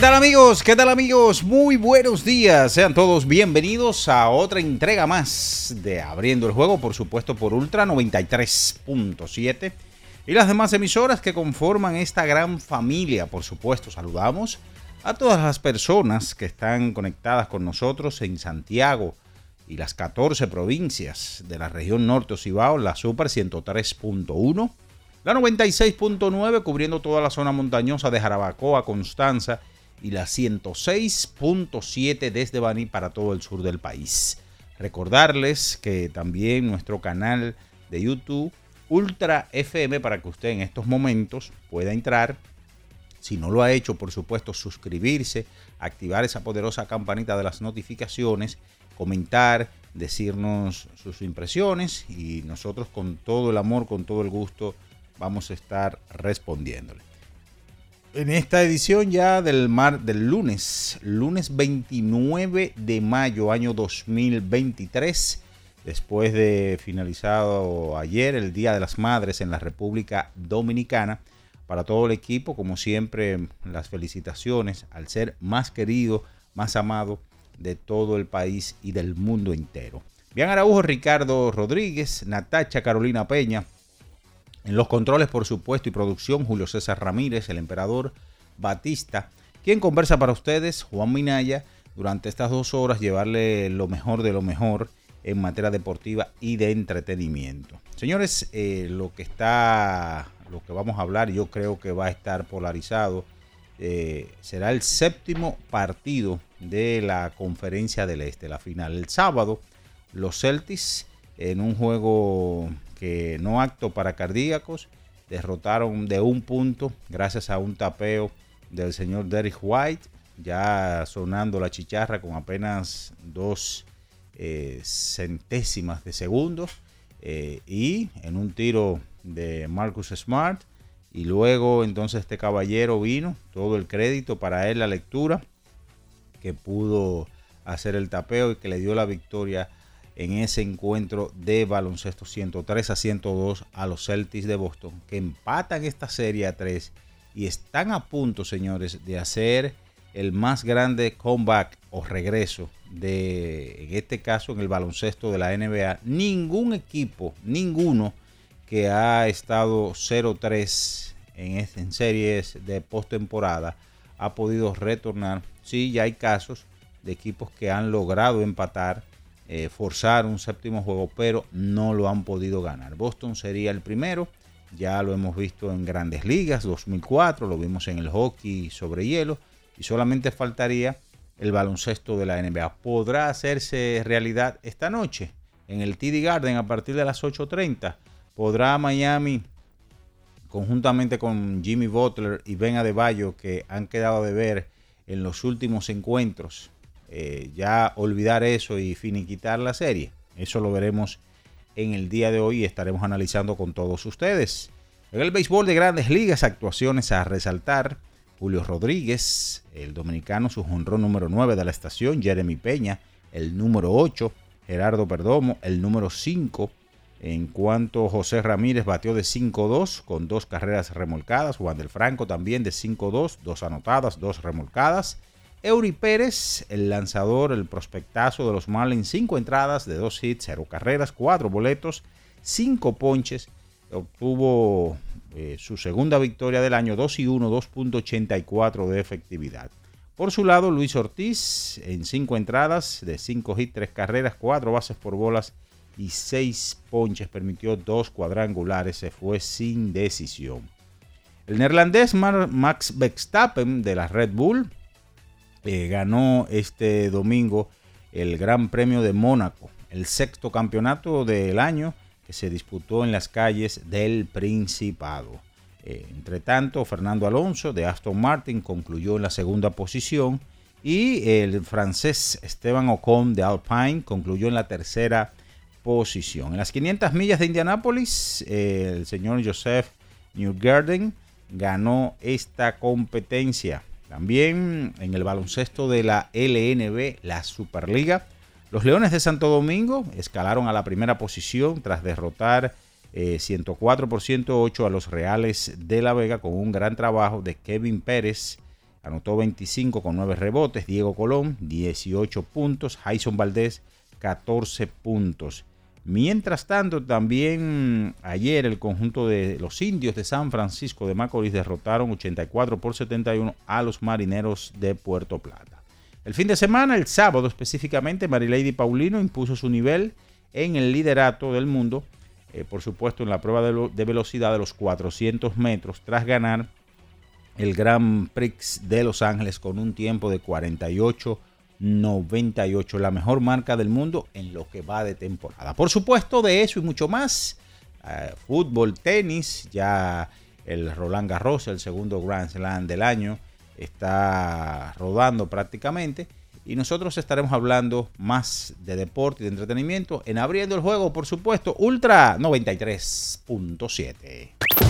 ¿Qué tal amigos? ¿Qué tal amigos? Muy buenos días. Sean todos bienvenidos a otra entrega más de Abriendo el Juego, por supuesto por Ultra 93.7 y las demás emisoras que conforman esta gran familia. Por supuesto, saludamos a todas las personas que están conectadas con nosotros en Santiago y las 14 provincias de la región norte Ocibao, la Super 103.1, la 96.9 cubriendo toda la zona montañosa de Jarabacoa, Constanza y la 106.7 desde Baní para todo el sur del país. Recordarles que también nuestro canal de YouTube Ultra FM para que usted en estos momentos pueda entrar. Si no lo ha hecho, por supuesto, suscribirse, activar esa poderosa campanita de las notificaciones, comentar, decirnos sus impresiones y nosotros con todo el amor, con todo el gusto, vamos a estar respondiéndole en esta edición ya del mar del lunes, lunes 29 de mayo año 2023, después de finalizado ayer el Día de las Madres en la República Dominicana. Para todo el equipo, como siempre, las felicitaciones al ser más querido, más amado de todo el país y del mundo entero. Bien Araujo, Ricardo Rodríguez, Natacha Carolina Peña, en los controles, por supuesto, y producción, Julio César Ramírez, el emperador Batista, quien conversa para ustedes, Juan Minaya, durante estas dos horas llevarle lo mejor de lo mejor en materia deportiva y de entretenimiento. Señores, eh, lo que está, lo que vamos a hablar, yo creo que va a estar polarizado, eh, será el séptimo partido de la conferencia del Este, la final. El sábado, los Celtics en un juego que no acto para cardíacos, derrotaron de un punto gracias a un tapeo del señor Derrick White, ya sonando la chicharra con apenas dos eh, centésimas de segundo, eh, y en un tiro de Marcus Smart, y luego entonces este caballero vino, todo el crédito para él, la lectura, que pudo hacer el tapeo y que le dio la victoria en ese encuentro de baloncesto 103 a 102 a los Celtics de Boston, que empatan esta serie a 3 y están a punto, señores, de hacer el más grande comeback o regreso de, en este caso, en el baloncesto de la NBA. Ningún equipo, ninguno que ha estado 0-3 en, en series de postemporada ha podido retornar. Sí, ya hay casos de equipos que han logrado empatar eh, forzar un séptimo juego, pero no lo han podido ganar. Boston sería el primero, ya lo hemos visto en grandes ligas, 2004, lo vimos en el hockey sobre hielo, y solamente faltaría el baloncesto de la NBA. ¿Podrá hacerse realidad esta noche en el TD Garden a partir de las 8.30? ¿Podrá Miami, conjuntamente con Jimmy Butler y Ben Adebayo, que han quedado de ver en los últimos encuentros, eh, ya olvidar eso y finiquitar la serie. Eso lo veremos en el día de hoy y estaremos analizando con todos ustedes. En el béisbol de grandes ligas, actuaciones a resaltar. Julio Rodríguez, el dominicano, su jonrón número 9 de la estación. Jeremy Peña, el número 8. Gerardo Perdomo, el número 5. En cuanto José Ramírez batió de 5-2 con dos carreras remolcadas. Juan del Franco también de 5-2, dos anotadas, dos remolcadas. Eury Pérez, el lanzador, el prospectazo de los Marlins, 5 entradas de 2 hits, 0 carreras, 4 boletos, 5 ponches. Obtuvo eh, su segunda victoria del año, 2 y 1, 2.84 de efectividad. Por su lado, Luis Ortiz en 5 entradas de 5 hits, 3 carreras, 4 bases por bolas y 6 ponches. Permitió 2 cuadrangulares, se fue sin decisión. El neerlandés Max Verstappen de la Red Bull eh, ganó este domingo el Gran Premio de Mónaco, el sexto campeonato del año se disputó en las calles del Principado. Eh, entre tanto, Fernando Alonso de Aston Martin concluyó en la segunda posición y el francés Esteban Ocon de Alpine concluyó en la tercera posición. En las 500 millas de Indianápolis, eh, el señor Joseph Newgarden ganó esta competencia. También en el baloncesto de la LNB, la Superliga, los Leones de Santo Domingo escalaron a la primera posición tras derrotar 104 por 108 a los Reales de La Vega con un gran trabajo de Kevin Pérez. Anotó 25 con 9 rebotes. Diego Colón 18 puntos. Jason Valdés 14 puntos. Mientras tanto, también ayer el conjunto de los indios de San Francisco de Macorís derrotaron 84 por 71 a los marineros de Puerto Plata. El fin de semana, el sábado específicamente, Marilady Paulino impuso su nivel en el liderato del mundo, eh, por supuesto en la prueba de, velocidad de los 400 metros, tras ganar el Grand Prix de Los Ángeles con un tiempo de 48.98, la mejor marca del mundo en lo que va de temporada. Por supuesto, de eso y mucho más, eh, fútbol, tenis, ya el Roland Garros, el segundo Grand Slam del año, está rodando prácticamente. Y nosotros estaremos hablando más de deporte y de entretenimiento en Abriendo el Juego, por supuesto, Ultra 93.7.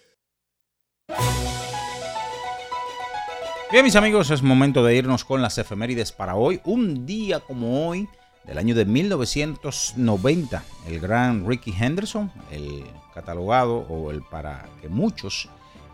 Bien, mis amigos, es momento de irnos con las efemérides para hoy. Un día como hoy, del año de 1990, el gran Ricky Henderson, el catalogado o el para que muchos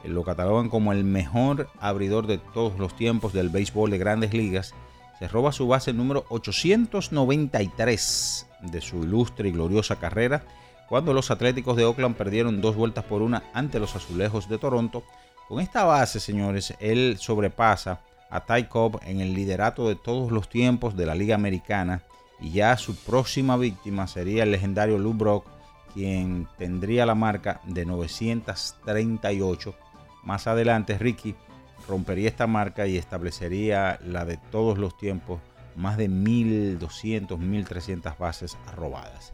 lo catalogan como el mejor abridor de todos los tiempos del béisbol de grandes ligas, se roba su base número 893 de su ilustre y gloriosa carrera cuando los Atléticos de Oakland perdieron dos vueltas por una ante los Azulejos de Toronto. Con esta base, señores, él sobrepasa a Ty Cobb en el liderato de todos los tiempos de la Liga Americana y ya su próxima víctima sería el legendario Lou Brock, quien tendría la marca de 938 más adelante Ricky rompería esta marca y establecería la de todos los tiempos, más de 1200, 1300 bases robadas.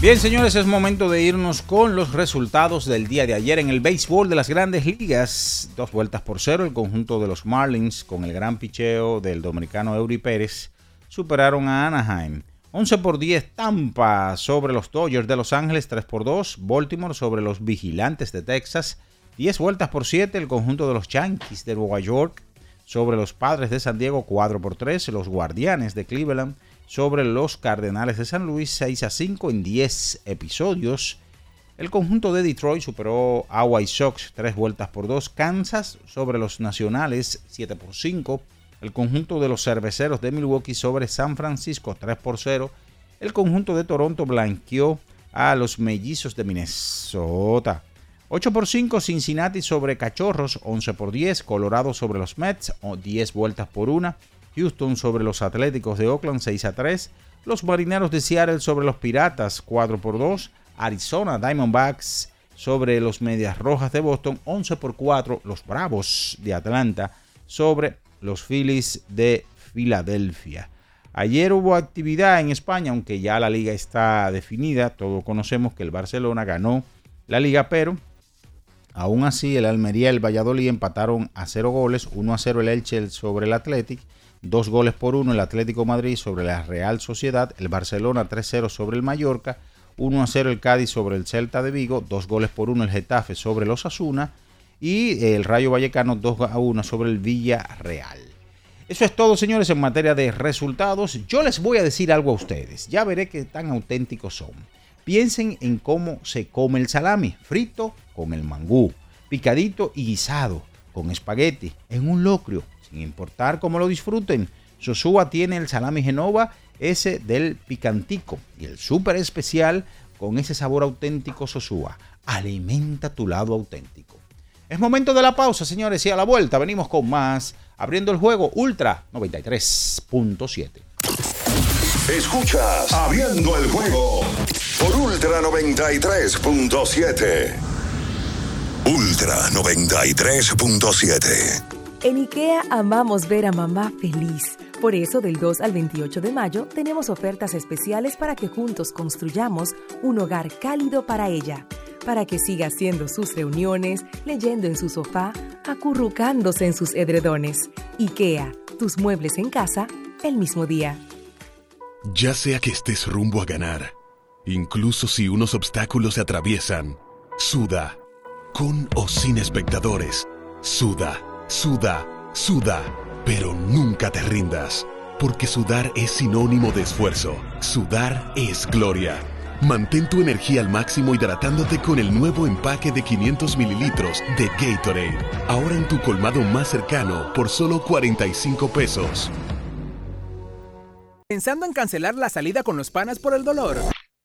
Bien, señores, es momento de irnos con los resultados del día de ayer en el béisbol de las grandes ligas. Dos vueltas por cero, el conjunto de los Marlins con el gran picheo del dominicano Eury Pérez superaron a Anaheim. 11 por 10 Tampa sobre los Dodgers de Los Ángeles, 3 por 2 Baltimore sobre los Vigilantes de Texas, 10 vueltas por 7 el conjunto de los Yankees de Nueva York sobre los Padres de San Diego, 4 por 3 los Guardianes de Cleveland sobre los Cardenales de San Luis 6 a 5 en 10 episodios. El conjunto de Detroit superó a White Sox 3 vueltas por 2. Kansas sobre los Nacionales 7 por 5. El conjunto de los Cerveceros de Milwaukee sobre San Francisco 3 por 0. El conjunto de Toronto blanqueó a los Mellizos de Minnesota. 8 por 5 Cincinnati sobre Cachorros, 11 por 10. Colorado sobre los Mets, 10 vueltas por 1. Houston sobre los Atléticos de Oakland, 6 a 3. Los Marineros de Seattle sobre los Piratas, 4 por 2. Arizona Diamondbacks sobre los Medias Rojas de Boston, 11 por 4. Los Bravos de Atlanta sobre los Phillies de Filadelfia. Ayer hubo actividad en España, aunque ya la liga está definida. Todos conocemos que el Barcelona ganó la liga, pero aún así el Almería y el Valladolid empataron a 0 goles, 1 a 0 el Elche sobre el Athletic, 2 goles por 1 el Atlético Madrid sobre la Real Sociedad, el Barcelona 3-0 sobre el Mallorca, 1 a 0 el Cádiz sobre el Celta de Vigo, 2 goles por 1 el Getafe sobre los Asuna y el Rayo Vallecano 2 a 1 sobre el Villarreal. Eso es todo, señores, en materia de resultados. Yo les voy a decir algo a ustedes. Ya veré qué tan auténticos son. Piensen en cómo se come el salami, frito con el mangú, picadito y guisado, con espagueti, en un locrio, sin importar cómo lo disfruten. Sosúa tiene el salami Genova, ese del picantico, y el súper especial con ese sabor auténtico Sosúa. Alimenta tu lado auténtico. Es momento de la pausa, señores, y a la vuelta venimos con más, abriendo el juego Ultra 93.7. Escuchas Abriendo el juego por Ultra 93.7. Ultra 93.7. En IKEA amamos ver a mamá feliz. Por eso, del 2 al 28 de mayo, tenemos ofertas especiales para que juntos construyamos un hogar cálido para ella para que siga haciendo sus reuniones, leyendo en su sofá, acurrucándose en sus edredones. IKEA, tus muebles en casa, el mismo día. Ya sea que estés rumbo a ganar, incluso si unos obstáculos se atraviesan, suda, con o sin espectadores, suda, suda, suda, pero nunca te rindas, porque sudar es sinónimo de esfuerzo, sudar es gloria. Mantén tu energía al máximo hidratándote con el nuevo empaque de 500 mililitros de Gatorade. Ahora en tu colmado más cercano por solo 45 pesos. ¿Pensando en cancelar la salida con los panas por el dolor?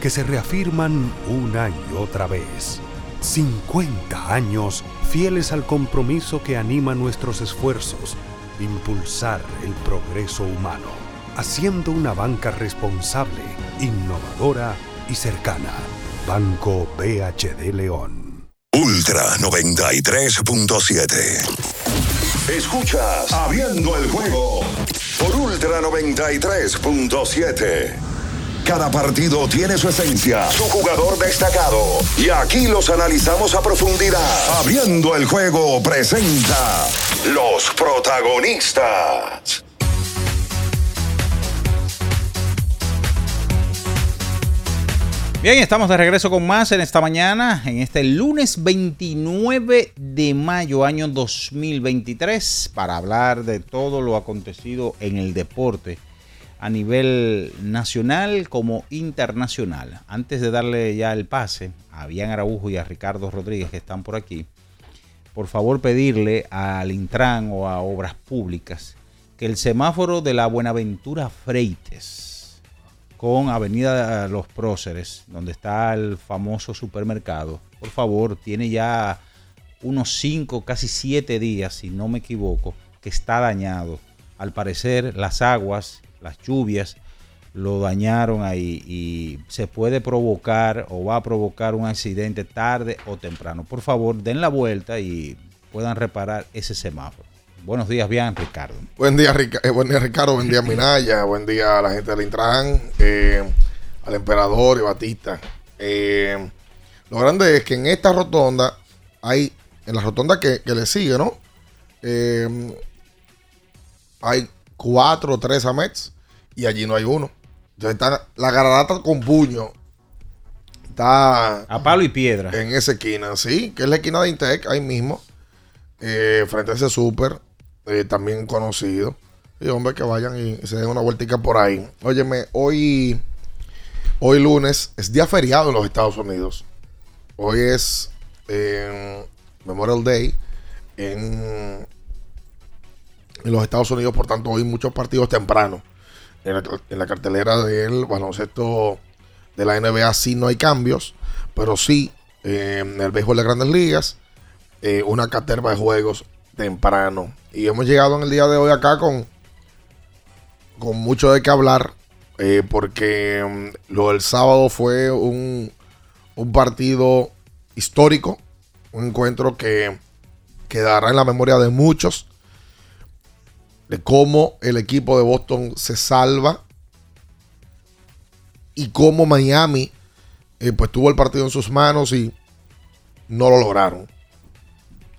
que se reafirman una y otra vez. 50 años fieles al compromiso que anima nuestros esfuerzos, impulsar el progreso humano, haciendo una banca responsable, innovadora y cercana. Banco BHD León. Ultra 93.7. Escuchas Abriendo el juego por Ultra 93.7. Cada partido tiene su esencia, su jugador destacado. Y aquí los analizamos a profundidad. Abriendo el juego presenta los protagonistas. Bien, estamos de regreso con más en esta mañana, en este lunes 29 de mayo año 2023, para hablar de todo lo acontecido en el deporte a nivel nacional como internacional. Antes de darle ya el pase a Bian Araujo y a Ricardo Rodríguez que están por aquí, por favor pedirle al Intran o a Obras Públicas que el semáforo de la Buenaventura Freites con Avenida Los Próceres, donde está el famoso supermercado, por favor, tiene ya unos 5, casi 7 días, si no me equivoco, que está dañado. Al parecer las aguas, las lluvias, lo dañaron ahí y se puede provocar o va a provocar un accidente tarde o temprano. Por favor, den la vuelta y puedan reparar ese semáforo. Buenos días, bien, Ricardo. Buen día, eh, buen día, Ricardo. Buen día, Minaya. buen día a la gente del Intran, eh, al emperador y Batista. Eh, lo grande es que en esta rotonda hay, en la rotonda que, le sigue, ¿no? hay cuatro o tres AMETs y allí no hay uno. Entonces está la gararata con puño. Está. A palo y piedra. En esa esquina, sí, que es la esquina de Intec, ahí mismo. frente a ese súper. Eh, también conocido. Y hombre, que vayan y se den una vueltica por ahí. Óyeme, hoy, hoy lunes es día feriado en los Estados Unidos. Hoy es eh, Memorial Day en, en, los Estados Unidos, por tanto, hoy muchos partidos tempranos. En la, cartelera del baloncesto de la NBA sí no hay cambios, pero sí eh, en el béisbol de grandes ligas, una caterva de juegos temprano. Y hemos llegado en el día de hoy acá con, con mucho de qué hablar. Eh, porque mm, lo del sábado fue un, un partido histórico. Un encuentro que quedará en la memoria de muchos. De cómo el equipo de Boston se salva. Y cómo Miami eh, pues tuvo el partido en sus manos y no lo lograron.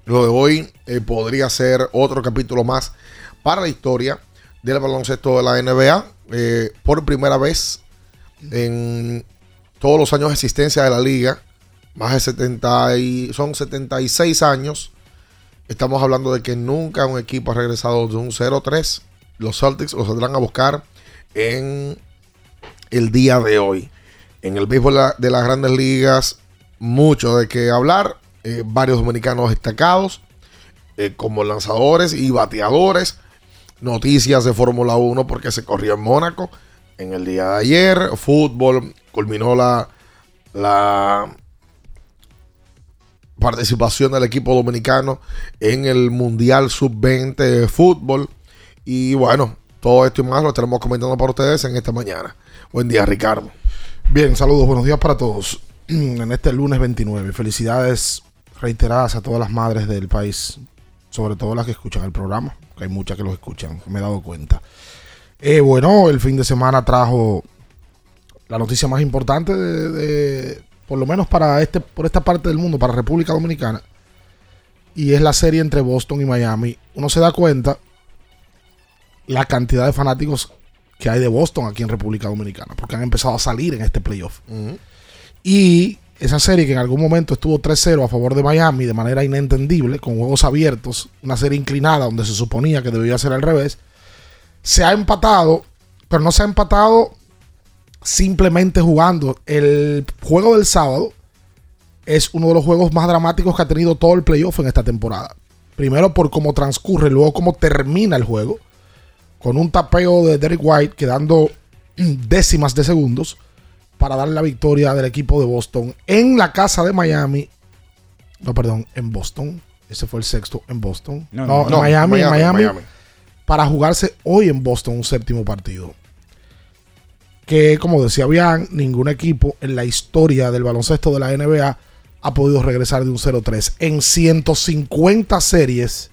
Lo de hoy eh, podría ser otro capítulo más para la historia del baloncesto de la NBA. Eh, por primera vez en todos los años de existencia de la liga, más de 70 y, son 76 años. Estamos hablando de que nunca un equipo ha regresado de un 0-3. Los Celtics los saldrán a buscar en el día de hoy. En el béisbol de las grandes ligas, mucho de qué hablar. Eh, varios dominicanos destacados eh, como lanzadores y bateadores. Noticias de Fórmula 1 porque se corrió en Mónaco en el día de ayer. Fútbol culminó la, la participación del equipo dominicano en el Mundial Sub-20 de fútbol. Y bueno, todo esto y más lo estaremos comentando para ustedes en esta mañana. Buen día, Ricardo. Bien, saludos, buenos días para todos. En este lunes 29. Felicidades reiteradas a todas las madres del país, sobre todo las que escuchan el programa, que hay muchas que lo escuchan, me he dado cuenta. Eh, bueno, el fin de semana trajo la noticia más importante de, por lo menos para este, por esta parte del mundo, para República Dominicana, y es la serie entre Boston y Miami. Uno se da cuenta la cantidad de fanáticos que hay de Boston aquí en República Dominicana, porque han empezado a salir en este playoff. Y esa serie que en algún momento estuvo 3-0 a favor de Miami de manera inentendible, con juegos abiertos, una serie inclinada donde se suponía que debía ser al revés, se ha empatado, pero no se ha empatado simplemente jugando. El juego del sábado es uno de los juegos más dramáticos que ha tenido todo el playoff en esta temporada. Primero por cómo transcurre, luego cómo termina el juego. Con un tapeo de Derek White quedando décimas de segundos para dar la victoria del equipo de Boston en la casa de Miami. No, perdón, en Boston. Ese fue el sexto en Boston. No, No, no, Miami, en Miami, Miami, Miami. Para jugarse hoy en Boston un séptimo partido. Que, como decía bien, ningún equipo en la historia del baloncesto de la NBA ha podido regresar de un 0-3. En 150 series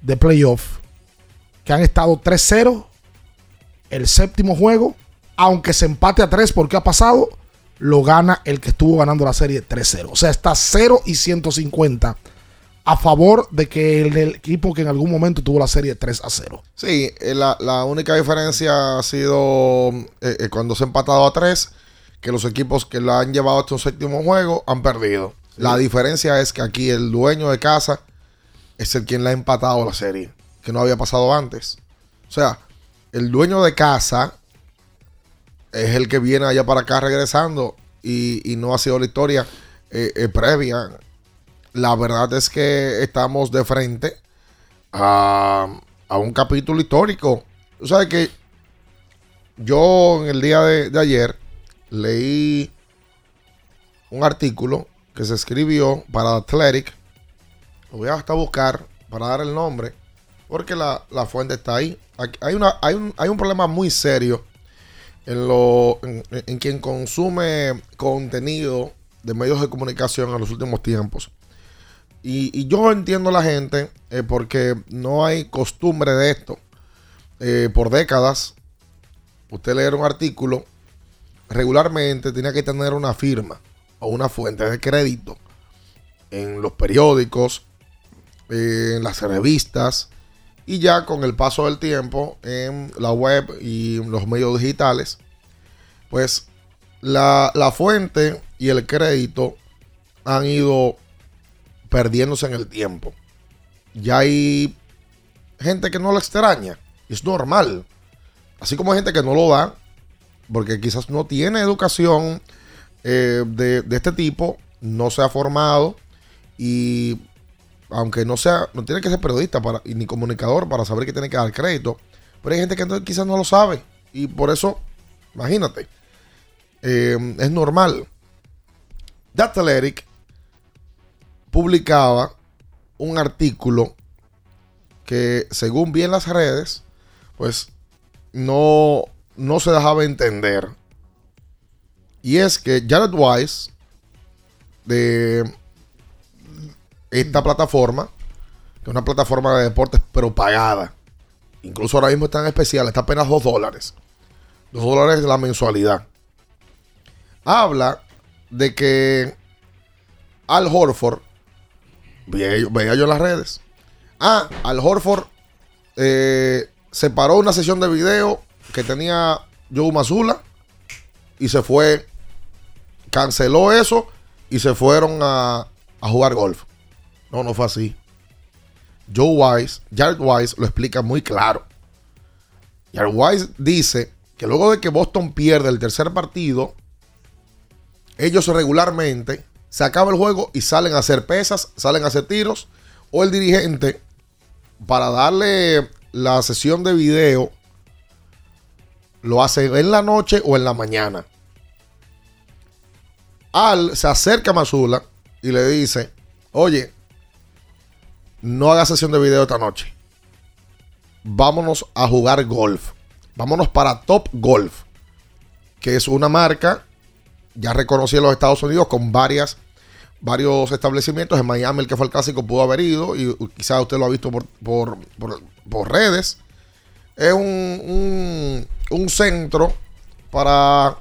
de playoff que han estado 3-0, el séptimo juego, aunque se empate a 3 porque ha pasado, lo gana el que estuvo ganando la serie 3-0. O sea, está 0 y 150 a favor de que el, el equipo que en algún momento tuvo la serie 3 a 0. Sí, eh, la, la única diferencia ha sido eh, eh, cuando se ha empatado a tres, que los equipos que la han llevado hasta un séptimo juego han perdido. La diferencia es que aquí el dueño de casa es el quien la ha empatado la serie, que no había pasado antes. O sea, el dueño de casa es el que viene allá para acá regresando y, y no ha sido la historia eh, eh, previa. La verdad es que estamos de frente a, un capítulo histórico. Tú sabes que yo en el día de, ayer leí un artículo que se escribió para Athletic. Lo voy a hasta buscar para dar el nombre. Porque la, la fuente está ahí. Hay, una, hay, un, hay un problema muy serio en, en quien consume contenido de medios de comunicación en los últimos tiempos. Y, yo entiendo a la gente eh, porque no hay costumbre de esto. Eh, por décadas, usted leer un artículo, regularmente tenía que tener una firma o una fuente de crédito en los periódicos, eh, en las revistas y ya con el paso del tiempo en la web y los medios digitales, pues la, la fuente y el crédito han ido perdiéndose en el tiempo. Ya hay gente que no lo extraña. Es normal. Así como hay gente que no lo da, porque quizás no tiene educación eh, de, este tipo, no se ha formado y aunque no sea, no tiene que ser periodista para, ni comunicador para saber que tiene que dar crédito, pero hay gente que no- quizás no lo sabe y por eso, imagínate, eh, es normal. Athletic publicaba un artículo que según vi en las redes, pues no, no se dejaba entender. Y es que Jared Wise, de esta plataforma, que es una plataforma de deportes, pero pagada. Incluso ahora mismo está en especial, está apenas 2 dólares. 2 dólares la mensualidad. Habla de que Al Horford, veía yo, veía yo las redes, ah, Al Horford eh, separó una sesión de video que tenía Joe Mazula y se fue, canceló eso y se fueron a, a jugar golf. No, no fue así. Joe Wise, Jared Wise lo explica muy claro. Jared Wise dice que luego de que Boston pierde el tercer partido, ellos regularmente se acaba el juego y salen a hacer pesas, salen a hacer tiros, o el dirigente, para darle la sesión de video, lo hace en la noche o en la mañana. Al se acerca a Mazula y le dice, oye, no hagas sesión de video esta noche. Vámonos a jugar golf. Vámonos para Top Golf, que es una marca ya reconocida en los Estados Unidos con varias, varios establecimientos. En Miami, el que fue el clásico, pudo haber ido y quizás usted lo ha visto por, por, por- redes. Es un, un, un centro para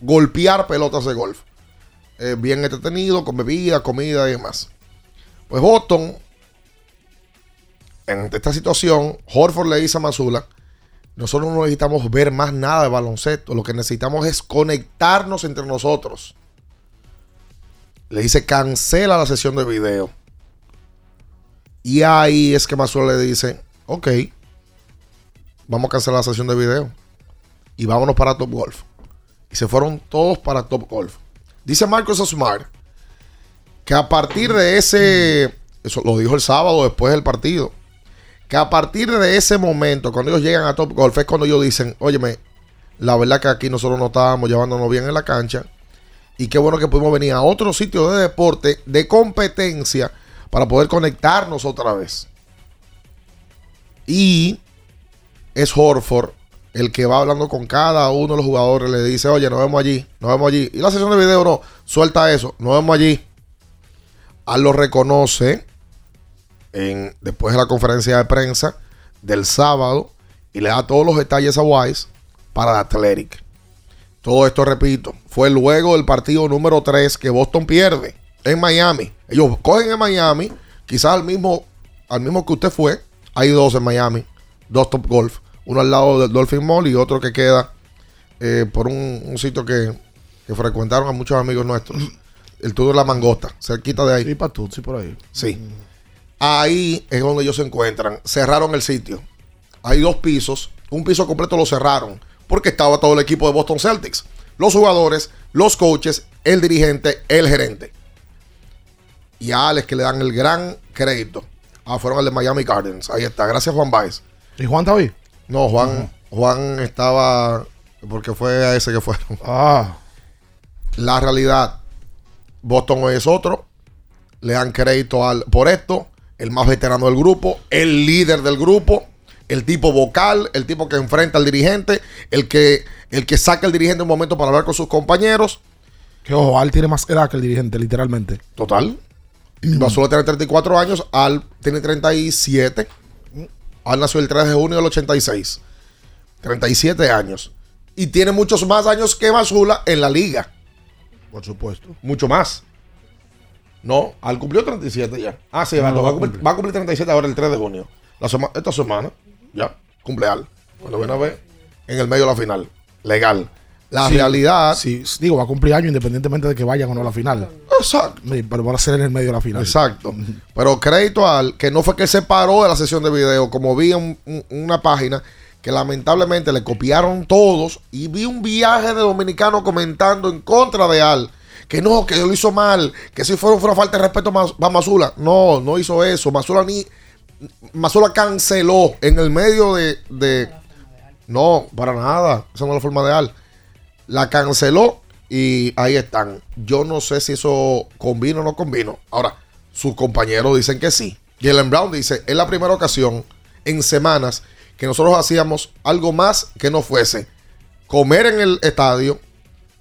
golpear pelotas de golf. Eh, bien entretenido, con bebida, comida y demás. Pues Boston, en esta situación, Horford le dice a Mazula, nosotros no necesitamos ver más nada de baloncesto, lo que necesitamos es conectarnos entre nosotros. Le dice, cancela la sesión de video. Y ahí es que Mazula le dice, ok, vamos a cancelar la sesión de video. Y vámonos para Top Golf. y se fueron todos para Top Golf. Dice Marcos Smart que a partir de ese, eso lo dijo el sábado después del partido, que a partir de ese momento, cuando ellos llegan a Top Golf, es cuando ellos dicen, óyeme, la verdad que aquí nosotros no estábamos llevándonos bien en la cancha y qué bueno que pudimos venir a otro sitio de deporte, de competencia, para poder conectarnos otra vez. Y es Horford el que va hablando con cada uno de los jugadores, le dice, oye, nos vemos allí, nos vemos allí. Y la sesión de video no, suelta eso, nos vemos allí. Al lo reconoce en, después de la conferencia de prensa del sábado y le da todos los detalles a Wise para Athletic. Todo esto, repito, fue luego del partido número 3 que Boston pierde en Miami. Ellos cogen en Miami, quizás al mismo, al mismo que usted fue. Hay dos en Miami, dos Top Golf. Uno al lado del Dolphin Mall y otro que queda eh, por un, un sitio que, que frecuentaron a muchos amigos nuestros. El Tour de la Mangosta, cerquita de ahí. Sí, para sí, por ahí. Sí. Ahí es donde ellos se encuentran. Cerraron el sitio. Hay dos pisos. Un piso completo lo cerraron porque estaba todo el equipo de Boston Celtics. Los jugadores, los coaches, el dirigente, el gerente. Y a Alex que le dan el gran crédito. Ah, fueron al de Miami Gardens. Ahí está. Gracias, Juan Baez. ¿Y Juan está hoy? No, Juan, Juan estaba. Porque fue a ese que fueron. Ah. La realidad, Boston hoy es otro. Le dan crédito al, por esto. El más veterano del grupo. El líder del grupo. El tipo vocal. El tipo que enfrenta al dirigente. El que, el que saca al dirigente un momento para hablar con sus compañeros. Que ojo, Al tiene más edad que el dirigente, literalmente. Total. Basula tiene 34 años. Al tiene 37. Al nació el 3 de junio del 86. 37 años. Y tiene muchos más años que Basula en la liga. Por supuesto. Mucho más. No, Al cumplió 37 ya. Ah, sí, va, No, va a va a cumplir, va a cumplir 37 ahora el 3 de junio. La sema- esta semana, ya, cumple Al. Cuando ven a ver, en el medio de la final. Legal. La Sí, realidad. Sí, digo, va a cumplir año independientemente de que vayan o no a la final. Exacto. Pero van a ser en el medio de la final. Exacto. Pero crédito al que no fue que se paró de la sesión de video, como vi en un- una página que lamentablemente le copiaron todos y vi un viaje de dominicano comentando en contra de Al. Que no, que lo hizo mal, que si fue una falta de respeto a Masula. No, no hizo eso. Masula ni. Masula canceló en el medio de, de- No, para nada. Esa no es la forma de Al. La canceló y ahí están. Yo no sé si eso convino o no convino. Ahora, sus compañeros dicen que sí. Jalen Brown dice, es la primera ocasión en semanas que nosotros hacíamos algo más que no fuese comer en el estadio,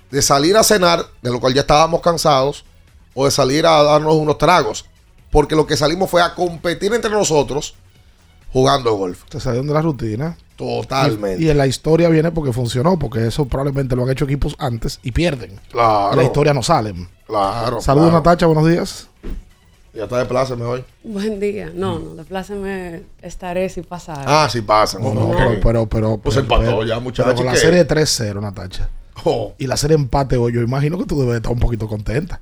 de salir a cenar, de lo cual ya estábamos cansados, o de salir a darnos unos tragos. Porque lo que salimos fue a competir entre nosotros jugando golf. Se salió de la rutina. Totalmente. Y, y en la historia viene porque funcionó, porque eso probablemente lo han hecho equipos antes y pierden. Claro. En la historia no salen. Claro. Saludos, claro. Natacha, buenos días. Ya está de pláceme hoy. Buen día. No, no, de me estaré si pasa. Ah, sí pasan. No, pero, pero, pero, Pues pero- empató pero- ya, muchachos. Con la serie 3-0, Natacha. Oh. Y la serie empate hoy, yo imagino que tú debes estar un poquito contenta.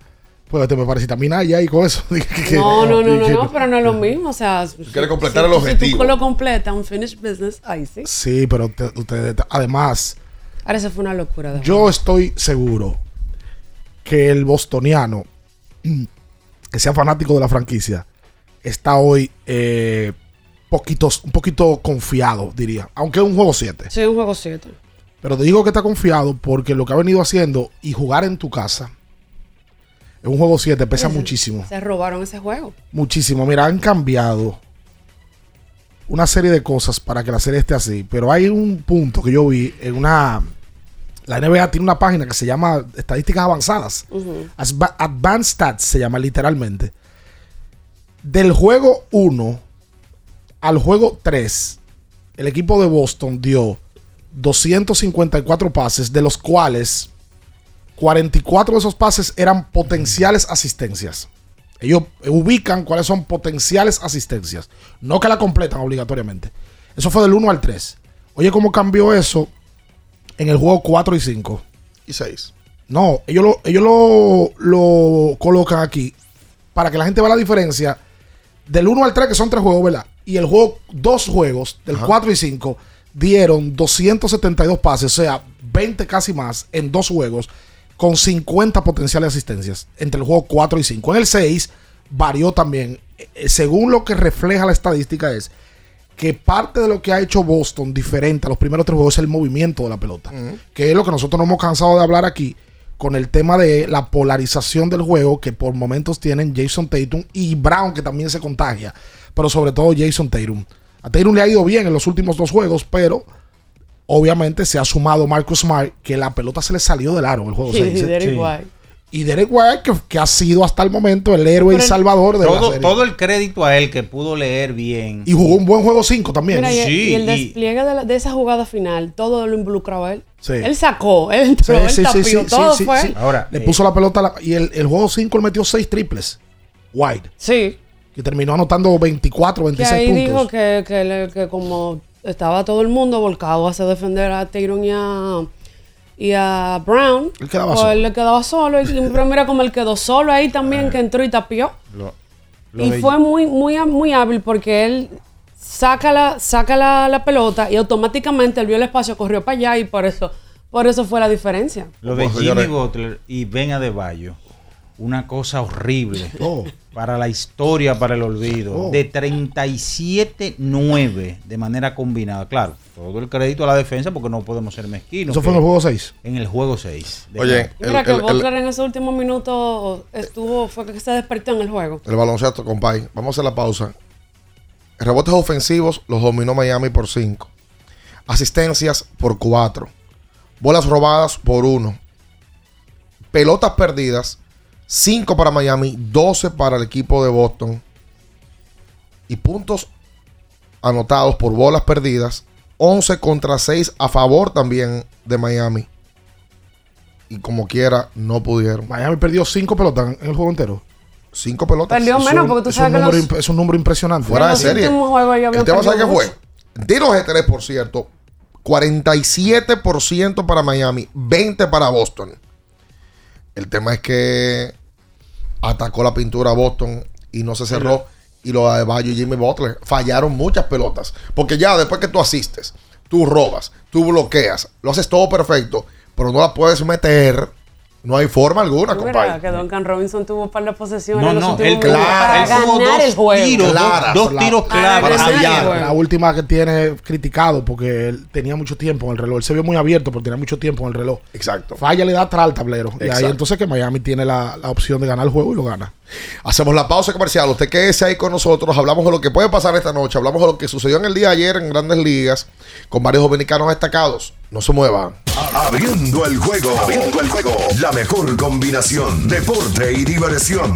Pues te me parece también ya y con eso. que- No, no, no, no, que- no, pero no es lo mismo. O sea, si, completar si- el Si objetivo. tú lo completa, un finished business, ahí sí. Sí, pero te- ustedes, además, Ahora eso fue una locura. de yo estoy seguro que el bostoniano, que sea fanático de la franquicia, está hoy eh, poquitos, un poquito confiado, diría. Aunque es un juego 7. Sí, un juego 7. Pero te digo que está confiado porque lo que ha venido haciendo y jugar en tu casa en un juego 7 pesa muchísimo. Se robaron ese juego. Muchísimo. Mira, han cambiado una serie de cosas para que la serie esté así. Pero hay un punto que yo vi en una. La NBA tiene una página que se llama Estadísticas Avanzadas. Advanced Stats se llama literalmente. Del juego 1 al juego 3, el equipo de Boston dio 254 pases, de los cuales 44 de esos pases eran potenciales asistencias. Ellos ubican cuáles son potenciales asistencias. No que la completan obligatoriamente. Eso fue del 1 al 3. Oye, ¿cómo cambió eso en el juego 4 y 5? Y 6. No, ellos lo, ellos lo, lo colocan aquí para que la gente vea la diferencia del 1 al 3, que son tres juegos, ¿verdad? Y el juego, dos juegos, del Ajá. 4 y 5, dieron 272 pases, o sea, 20 casi más en dos juegos, con 50 potenciales asistencias entre el juego 4 y 5. En el 6 varió también. Eh, Según lo que refleja la estadística es que parte de lo que ha hecho Boston diferente a los primeros tres juegos es el movimiento de la pelota, que es lo que nosotros no hemos cansado de hablar aquí con el tema de la polarización del juego que por momentos tienen Jason Tatum y Brown que también se contagia, pero sobre todo Jason Tatum. A Tatum le ha ido bien en los últimos dos juegos, pero obviamente se ha sumado Marcus Smart que la pelota se le salió del aro en el juego Sí, 6. Derek White. Y Derek White que, que ha sido hasta el momento el héroe y Pero salvador de la Todo, serie. todo el crédito a él que pudo leer bien. Y jugó un buen juego 5 también. Mira, y, Sí, y el y- despliegue de, la- de esa jugada final, todo lo involucraba a él. Sí. Él sacó, él Sí, entró, él sí, sí, tapió, sí, todo sí, fue. sí. Ahora, le eh, puso la pelota la- y el, el juego 5 le metió 6 triples. White. Sí. Que terminó anotando 24, Que 26 ahí puntos. dijo que, que, que como estaba todo el mundo volcado hacia defender a Tatum y a, y a Brown, Él quedaba pues solo. él le quedaba solo. Y, pero mira como él quedó solo ahí también, que entró y tapió. lo- lo Y fue muy, muy, muy hábil porque él saca la, saca la, la pelota y automáticamente él vio el espacio, corrió para allá y por eso, por eso fue la diferencia. Lo de Jimmy. Butler y Ben Adebayo, una cosa horrible Oh. para la historia, para el olvido. Oh. De 37-9 de manera combinada. Claro, todo el crédito a la defensa porque no podemos ser mezquinos. Eso fue en el juego 6. En el juego 6. Oye, Mira que el- el- Butler en ese último minuto estuvo, fue que se despertó en el juego. el baloncesto, compay. Vamos a hacer la pausa. Rebotes ofensivos los dominó Miami por 5. Asistencias por 4. Bolas robadas por 1. Pelotas perdidas. 5 para Miami, 12 para el equipo de Boston. Y puntos anotados por bolas perdidas. 11 contra 6 a favor también de Miami. Y como quiera, no pudieron. Miami perdió 5 pelotas en el juego entero. 5 pelotas. Perdió Es menos un- porque tú es sabes un que número los- imp- es un número impresionante. Fuera de serie. El tema, ¿sabe qué fue? Tiros de 3, por cierto. 47% para Miami, 20 para Boston. El tema es que atacó la pintura a Boston y no se cerró. Y los de Bayo y Jimmy Butler fallaron muchas pelotas. Porque ya después que tú asistes, tú robas, tú bloqueas, lo haces todo perfecto, pero no la puedes meter. No hay forma alguna, compadre. que Duncan Robinson tuvo un par de posesiones No, no, él, para él tuvo ganar dos el juego. tiros, dos- Claras, dos, la- tiros para claros. juego. La última que tiene criticado porque él tenía mucho tiempo en el reloj. Él se vio muy abierto porque tenía mucho tiempo en el reloj. Exacto. Falla le da atrás al tablero. Y ahí entonces que Miami tiene la, la opción de ganar el juego y lo gana. Hacemos la pausa comercial. Usted quédese ahí con nosotros. Hablamos de lo que puede pasar esta noche. Hablamos de lo que sucedió en el día de ayer en grandes ligas con varios dominicanos destacados. No se muevan. Abriendo el juego. Abriendo el juego. La mejor combinación. Deporte y diversión.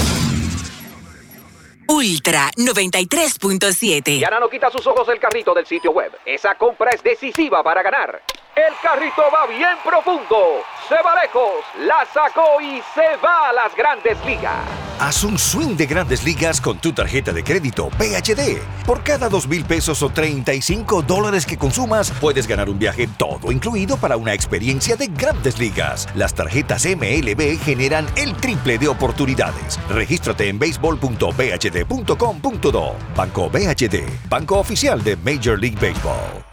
Ultra 93.7. Yana no quita sus ojos del carrito del sitio web. Esa compra es decisiva para ganar. El carrito va bien profundo. Se va lejos. La sacó y se va a las grandes ligas. Haz un swing de grandes ligas con tu tarjeta de crédito PHD. Por cada dos mil pesos o 35 dólares que consumas, puedes ganar un viaje todo incluido para una experiencia de grandes ligas. Las tarjetas MLB generan el triple de oportunidades. Regístrate en baseball.phd.com.do. Banco BHD, banco oficial de Major League Baseball.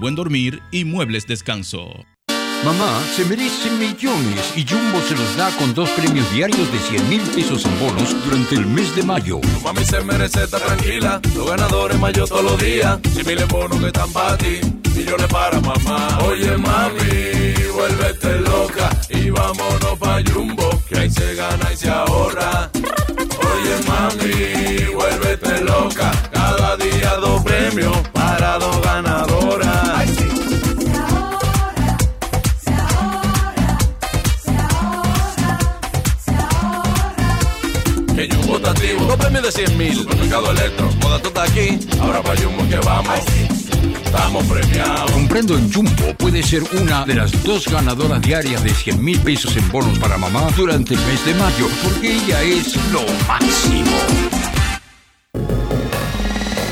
buen dormir y muebles descanso. Mamá se merece millones y Jumbo se los da con dos premios diarios de 100 mil pesos en bonos durante el mes de mayo. Mami se merece estar tranquila, los ganadores mayo todos los días. Si miles bonos que están para ti, millones para mamá. Oye mami, vuélvete loca y vámonos pa' Jumbo, que ahí se gana y se ahorra. Oye mami, vuélvete loca, cada día dos premios para dos ganadoras. Dos premios de 100 mil. Supermercado Electro, moda estás aquí, ahora pa' Jumbo que vamos. estamos premiados. Comprendo en Jumbo puede ser una de las dos ganadoras diarias de 100 mil pesos en bonos para mamá durante el mes de mayo, porque ella es lo máximo.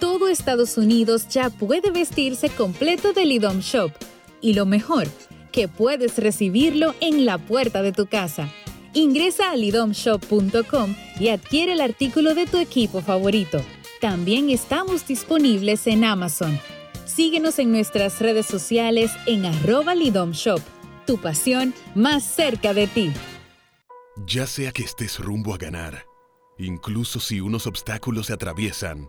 Todo Estados Unidos ya puede vestirse completo del IDOM Shop. Y lo mejor, que puedes recibirlo en la puerta de tu casa. Ingresa a lidomshop.com y adquiere el artículo de tu equipo favorito. También estamos disponibles en Amazon. Síguenos en nuestras redes sociales en arroba Lidom Shop. Tu pasión más cerca de ti. Ya sea que estés rumbo a ganar, incluso si unos obstáculos se atraviesan,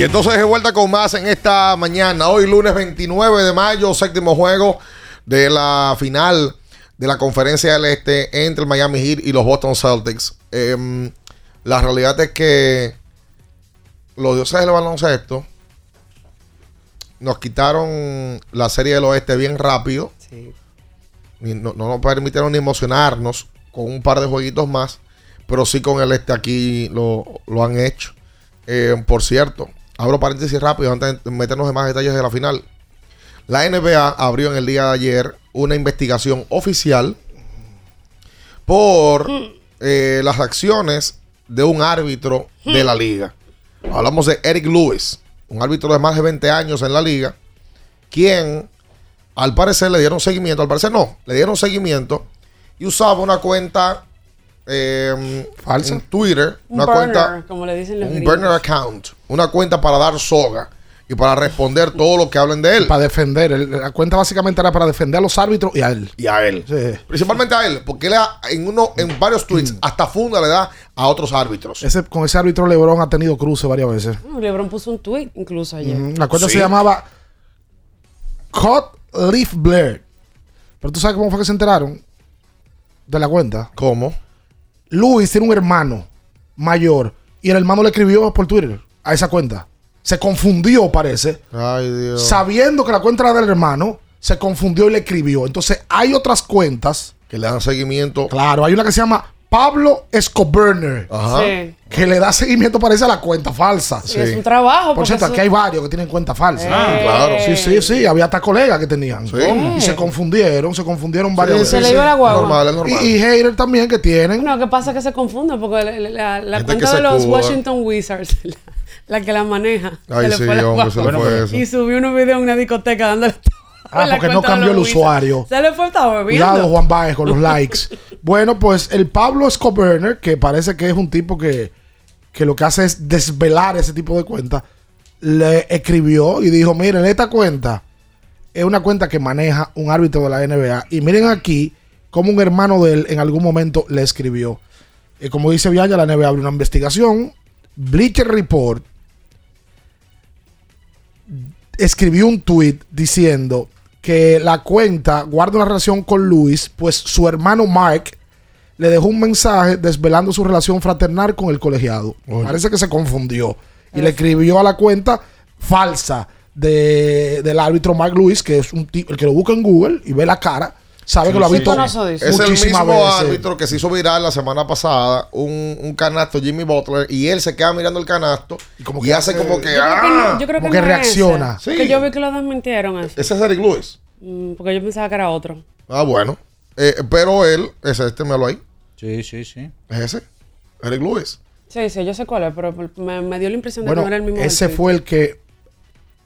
Y entonces de vuelta con más en esta mañana. Hoy lunes 29 de mayo, séptimo juego de la final de la conferencia del Este entre el Miami Heat y los Boston Celtics. Em, la realidad es que los dioses del baloncesto nos quitaron la serie del oeste bien rápido. Y no, no nos permitieron ni emocionarnos con un par de jueguitos más. Pero sí con el este aquí lo, lo han hecho. Eh, por cierto, abro paréntesis rápido antes de meternos en más detalles de la final. La NBA abrió en el día de ayer una investigación oficial por eh, las acciones de un árbitro de la liga. Hablamos de Eric Lewis, un árbitro de más de 20 años en la liga, quien al parecer le dieron seguimiento, al parecer no, le dieron seguimiento y usaba una cuenta eh, Falsa. en Twitter, Un una burner, cuenta, como le dicen los un gringos. burner account, una cuenta para dar soga y para responder todo lo que hablen de él. Para defender. el- La cuenta básicamente era para defender a los árbitros y a él. Y a él. Principalmente a él, porque él ha- en uno, en varios tweets, hasta funda le da a otros árbitros. Ese, con ese árbitro LeBron ha tenido cruces varias veces. No, LeBron puso un tweet incluso ayer. La cuenta Sí. se llamaba Cut Leaf Blair. Pero tú sabes cómo fue que se enteraron de la cuenta. ¿Cómo? Luis tiene un hermano mayor y el hermano le escribió por Twitter a esa cuenta. Se confundió, parece. Ay, Dios. Sabiendo que la cuenta era del hermano, se confundió y le escribió. Entonces, hay otras cuentas. Que le dan seguimiento. Claro, hay una que se llama Pablo Escoburner. Ajá. Sí. Que le da seguimiento, parece a la cuenta falsa. Sí, es un trabajo. Por cierto, eso- aquí hay varios que tienen cuenta falsa. Ah, claro. Sí, sí, sí. Había hasta colegas que tenían. Y se confundieron, se confundieron varias Se veces. le iba la guagua. Normal, es normal. Y, y haters también que tienen. No, que pasa que se confunden porque la, la- la cuenta se de los cuba. Washington Wizards, la, la que la maneja, Ay, se le sí, fue la hombre, se le eso. Y subió unos videos en una discoteca dándole. Ah, la porque no cambió el usuario. Se le fue, estaba bebiendo. Cuidado, Juan Baez, con los likes. bueno, pues el Pablo Escoburner, que parece que es un tipo que, que lo que hace es desvelar ese tipo de cuentas, le escribió y dijo: Miren, esta cuenta es una cuenta que maneja un árbitro de la NBA. Y miren aquí cómo un hermano de él en algún momento le escribió. Y como dice Vialla, la NBA abrió una investigación. Bleacher Report escribió un tweet diciendo que la cuenta guarda una relación con Luis, pues su hermano Mark le dejó un mensaje desvelando su relación fraternal con el colegiado. Parece que se confundió. Y le escribió a la cuenta falsa de- del árbitro Mark Lewis, que es un tipo, el que lo busca en Google y ve la cara, sabe que lo ha visto Es el mismo veces. árbitro que se hizo viral la semana pasada, un, un canasto Jimmy Butler, y él se queda mirando el canasto y, que hace hace- como que, Yo creo que ¡ah! no, yo creo Como que que no es reacciona. Sí. Que yo vi que lo desmintieron ese. Ese es Eric Lewis. Mm, porque yo pensaba que era otro. Ah, bueno. Eh, pero él, es este, míralo ahí. Sí, sí, sí. Es ese. Eric Lewis. Sí, sí, yo sé cuál es, pero me, me dio la impresión de Bueno, que no era el mismo. ese del fue el que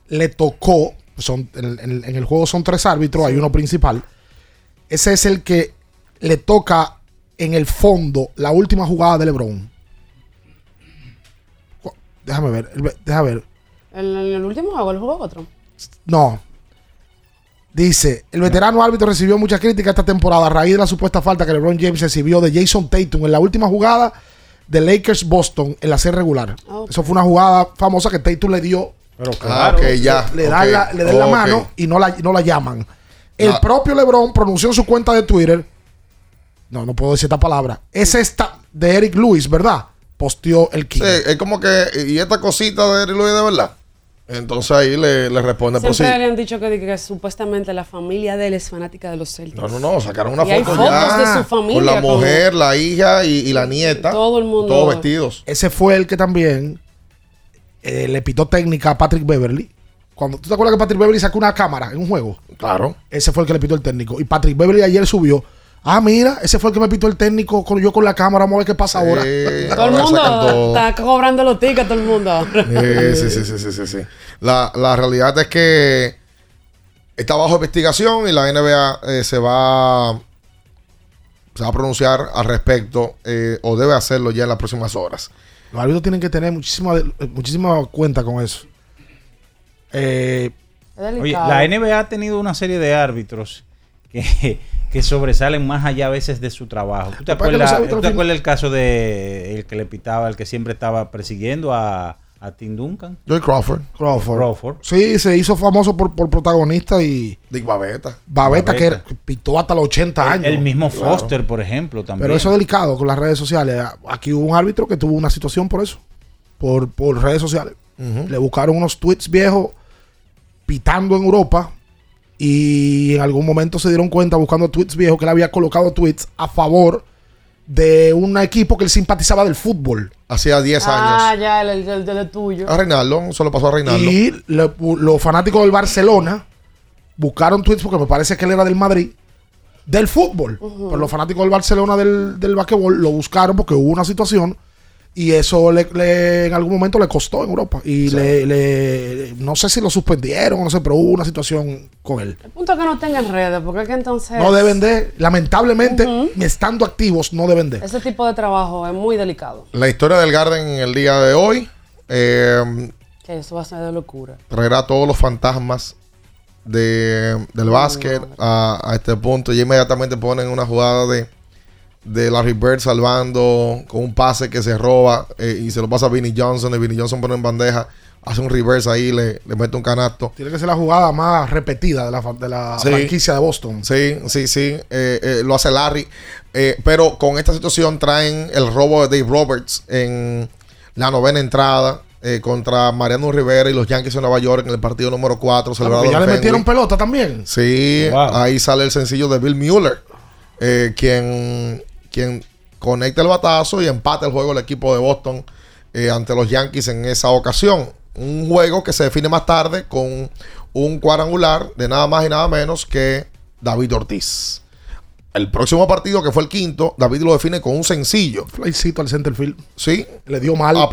le tocó. Son, en, en- en el juego son tres árbitros, hay uno principal. Ese es el que le toca en el fondo la última jugada de LeBron. Déjame ver, el- déjame ver. ¿El, el, último juego, el juego otro. No. Dice, el veterano árbitro recibió mucha crítica esta temporada a raíz de la supuesta falta que LeBron James recibió de Jason Tatum en la última jugada de Lakers Boston en la serie regular. Eso fue una jugada famosa que Tatum le dio. Pero claro. Ah, ya. Le, dan Ok. la, le dan la Ok. mano y no la, no la llaman. El La- propio LeBron pronunció en su cuenta de Twitter. No, no puedo decir esta palabra. Es esta de Eric Lewis, ¿verdad? Posteó el Sí, kit. es como que, y esta cosita de Eric Lewis de verdad. Entonces ahí le, le responde, pues sí. Le han dicho que, que supuestamente la familia de él es fanática de los Celtics. No, no, no, sacaron una Y hay foto fotos ya de su familia con la con- mujer, la hija y, y la nieta. Todo el mundo. Todos vestidos. Ese fue el que también eh, le pitó técnica a Patrick Beverly. Cuando, ¿Tú te acuerdas que Patrick Beverly sacó una cámara en un juego? Claro. Ese fue el que le pitó el técnico. Y Patrick Beverly ayer subió. Ah, mira, ese fue el que me pitó el técnico con, yo con la cámara. Vamos a ver qué pasa ahora. Todo el mundo está cobrando los tickets, todo el mundo. Eh, sí, sí, sí, sí, sí, sí. La, la realidad es que está bajo investigación y la NBA eh, se va se va a pronunciar al respecto eh, o debe hacerlo ya en las próximas horas. Los árbitros tienen que tener muchísima, muchísima cuenta con eso. Eh, Oye, la NBA ha tenido una serie de árbitros que, que sobresalen más allá a veces de su trabajo. ¿Tú te acuerdas, ¿tú te fin- acuerdas el caso de el que le pitaba, el que siempre estaba persiguiendo a, a Tim Duncan? Joy Crawford. Crawford. Crawford. Sí, se hizo famoso por, por protagonista y. Dick Babeta. Babeta, que Babeta. pitó hasta los 80 El- años. El, mismo Claro. Foster, por ejemplo, también. Pero eso es delicado con las redes sociales. Aquí hubo un árbitro que tuvo una situación por eso. Por, por redes sociales. Le buscaron unos tweets viejos pitando en Europa. Y en algún momento se dieron cuenta buscando tweets viejos que él había colocado tweets a favor de un equipo que él simpatizaba del fútbol. Hacía 10 Ah, años. ya, el, el, el- el tuyo. A Reinaldo, eso lo pasó a Reinaldo. Y le- los fanáticos del Barcelona buscaron tweets porque me parece que él era del Madrid, del fútbol. Pero los fanáticos del Barcelona del, del basquetbol lo buscaron porque hubo una situación y eso le, le- en algún momento le costó en Europa. Y le, le- no sé si lo suspendieron, no sé, pero hubo una situación con él. El punto es que no tengan redes, porque es que entonces. No deben de, lamentablemente, estando activos, no deben de. Ese tipo de trabajo es muy delicado. La historia del Garden en el día de hoy eh, Que eso va a ser de locura. traerá todos los fantasmas de, del básquet a, a este punto. Y inmediatamente ponen una jugada de, de Larry Bird salvando con un pase que se roba eh, y se lo pasa a Vinnie Johnson. Y Vinnie Johnson pone en bandeja, hace un reverse ahí, le, le mete un canasto. Tiene que ser la jugada más repetida de la, de la Sí. franquicia de Boston. Sí, sí, sí. eh, eh, lo hace Larry. Eh, pero con esta situación traen el robo de Dave Roberts en la novena entrada. eh, contra Mariano Rivera y los Yankees de Nueva York en el partido número 4 celebrado Ah, ya le metieron pelota también. Sí, Wow. ahí sale el sencillo de Bill Mueller, eh, quien, quien conecta el batazo y empata el juego el equipo de Boston eh, ante los Yankees en esa ocasión. Un juego que se define más tarde con un cuadrangular de nada más y nada menos que David Ortiz. El próximo partido, que fue el quinto, David lo define con un sencillo. Flycito al center field. Sí. Le dio mal. Ah,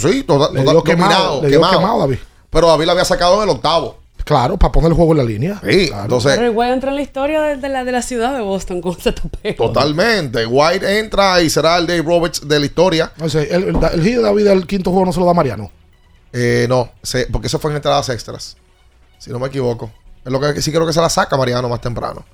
sí, total, Le total- dio quemado, dominado, le dio quemado. quemado, David. Pero David lo había sacado en el octavo. Claro, para poner el juego en la línea. Sí, entonces Pero igual entra en la historia de, de la, de la ciudad de Boston con ese topeo. Totalmente. White entra y será el Dave Roberts de la historia. O sea, el, el, el de David del quinto juego no se lo da Mariano. Eh, no, se- porque eso fue en entradas extras. Si no me equivoco. Es lo que sí creo que se la saca Mariano más temprano.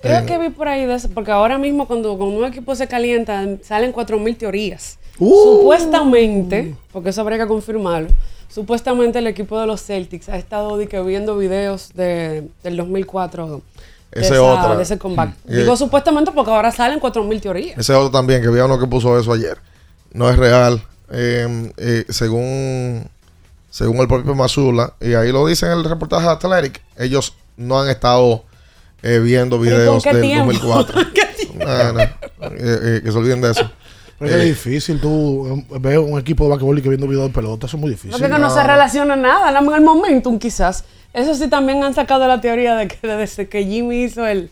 Creo Eh, que vi por ahí de eso, porque ahora mismo cuando, cuando un equipo se calienta salen 4.000 teorías. Uh. Supuestamente, porque eso habría que confirmarlo, supuestamente el equipo de los Celtics ha estado que, viendo videos de, del 2004 de, Ese esa- otra. de ese comeback. Mm. Digo supuestamente porque ahora salen 4.000 teorías. Ese otro también, que había uno que puso eso ayer. No es real. Eh, eh, según, según el propio Mazula, y ahí lo dice en el reportaje de Athletic, ellos no han estado eh, viendo ¿Pero videos qué del tiempo? 2004. No, no, eh, eh, que se olviden de eso. Pero Eh, es difícil tú eh, ver un equipo de basquetbol y que viendo videos de pelota. Eso es muy difícil. Porque que no se relaciona nada, nada más el momentum quizás. Eso sí también han sacado la teoría de que desde que Jimmy hizo el,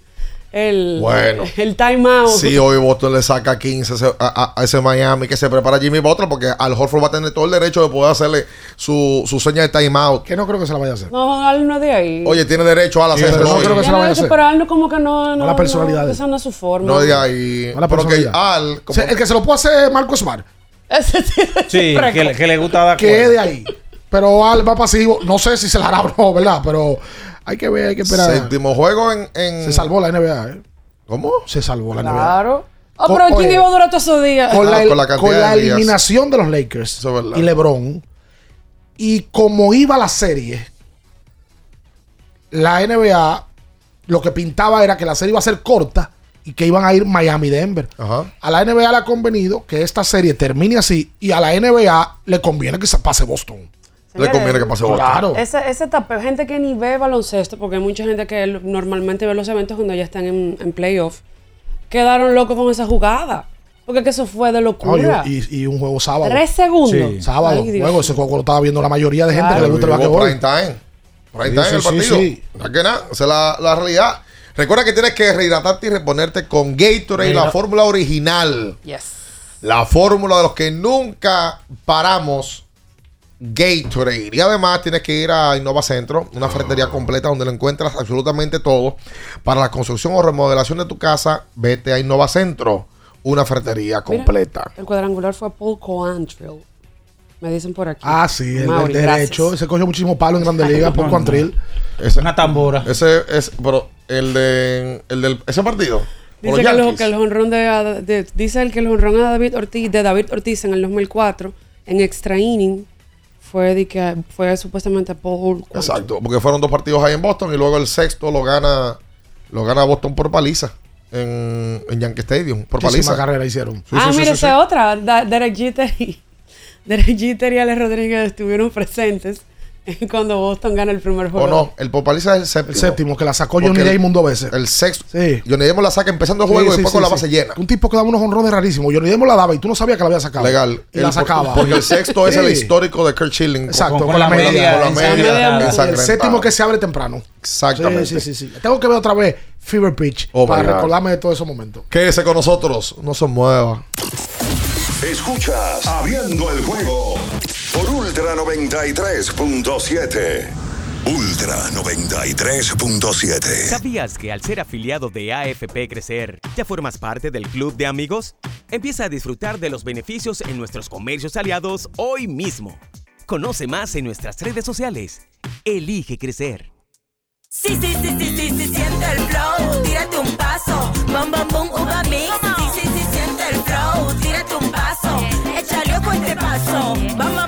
el, Bueno. el timeout. Si hoy Boston le saca 15 a ese- a, a- a ese Miami que se prepara Jimmy Butler porque Al Horford va a tener todo el derecho de poder hacerle su, su seña de timeout. Que no creo que se la vaya a hacer. No, Al no es de ahí. Oye, tiene derecho a la Sí, pero no creo que se la vaya a hacer. pero Al no como que no, no, la personalidad de él. esa no es su forma. No de ahí. No la que O sea, el que se lo puede hacer es Marco Smart. Ese sí, Sí, que, le- que le gusta dar Que es de ahí. Pero Al va pasivo. No sé si se la hará o no, ¿verdad? Pero hay que ver, hay que esperar. Séptimo juego en, en- Se salvó la NBA, ¿eh? ¿Cómo? Se salvó la NBA. Claro. Oh, Con- pero ¿quién oye, iba a durar todos esos días? Con, la, Ah, con la con la de días. eliminación de los Lakers Eso es verdad. y LeBron y como iba la serie, la NBA lo que pintaba era que la serie iba a ser corta y que iban a ir Miami-Denver. A la NBA le ha convenido que esta serie termine así y a la NBA le conviene que se pase Boston. Le conviene que pase. Claro. Ese, ese tapeo, gente que ni ve baloncesto, porque hay mucha gente que normalmente ve los eventos cuando ya están en, en playoff, quedaron locos con esa jugada. Porque que eso fue de locura. Y, y un juego sábado. Tres segundos. Sí. Sábado. Ay, juego, ese juego lo estaba viendo la mayoría de gente Claro. que le gusta el basquetbol. prime time. Prime Sí, time sí, en el sí, partido. sí. No es que nada. Esa es la, la realidad. Recuerda que tienes que rehidratarte y reponerte con Gatorade, Mira. la fórmula original. Yes. La fórmula de los que nunca paramos. Gatorade. Y además tienes que ir a Innova Centro, una ferretería completa donde lo encuentras absolutamente todo. Para la construcción o remodelación de tu casa, vete a Innova Centro, una ferretería Mira, completa. el cuadrangular fue Paul Coantrill. Me dicen por aquí. Ah, sí, el, Mauri, el derecho. gracias. Ese cogió muchísimo palo en Grande Liga por Cuantril. Ese, Una tambora. ese es, pero el de el del ese partido. Dice que, que el jonrón de, de- dice el que el jonrón a David Ortiz, de David Ortiz en el 2004 en extra inning fue de que fue supuestamente Paul Coantrill. Exacto, porque fueron dos partidos ahí en Boston y luego el sexto lo gana lo gana Boston por paliza en, en Yankee Stadium, por paliza. carrera hicieron. Sí, ah, sí, mira, sí, esa sí. otra. Derek Jeter y Derek Jeter y Alex Rodríguez estuvieron presentes cuando Boston gana el primer juego. O no, el por paliza es el séptimo. El séptimo, que la sacó Johnny Damon dos veces. El sexto. Sí. Johnny Damon la saca empezando el juego Sí, y después sí, con la sí. base llena. Un tipo que daba unos honrones rarísimos. Johnny Damon la daba y tú no sabías que la había sacado. Legal. Y la sacaba. Porque el sexto es el histórico de Kurt Schilling. Exacto, con con, la la media. media Con la media. media- el séptimo que se abre temprano. Exactamente. Sí, sí, sí, sí. Tengo que ver otra vez Fever Pitch Oh, para recordarme de todos esos momentos. Quédese con nosotros, no se mueva. Escuchas Abriendo el juego Ultra 93.7. Ultra 93.7. ¿Sabías que al ser afiliado de AFP Crecer, ya formas parte del club de amigos? Empieza a disfrutar de los beneficios en nuestros comercios aliados hoy mismo. Conoce más en nuestras redes sociales. Elige crecer. Sí, sí, sí, sí, sí, sí, siente el flow, tírate un paso, bom, bom, bom, uva mix. Sí, sí, sí, siente el flow, tírate un paso, échale ojo este paso, bom,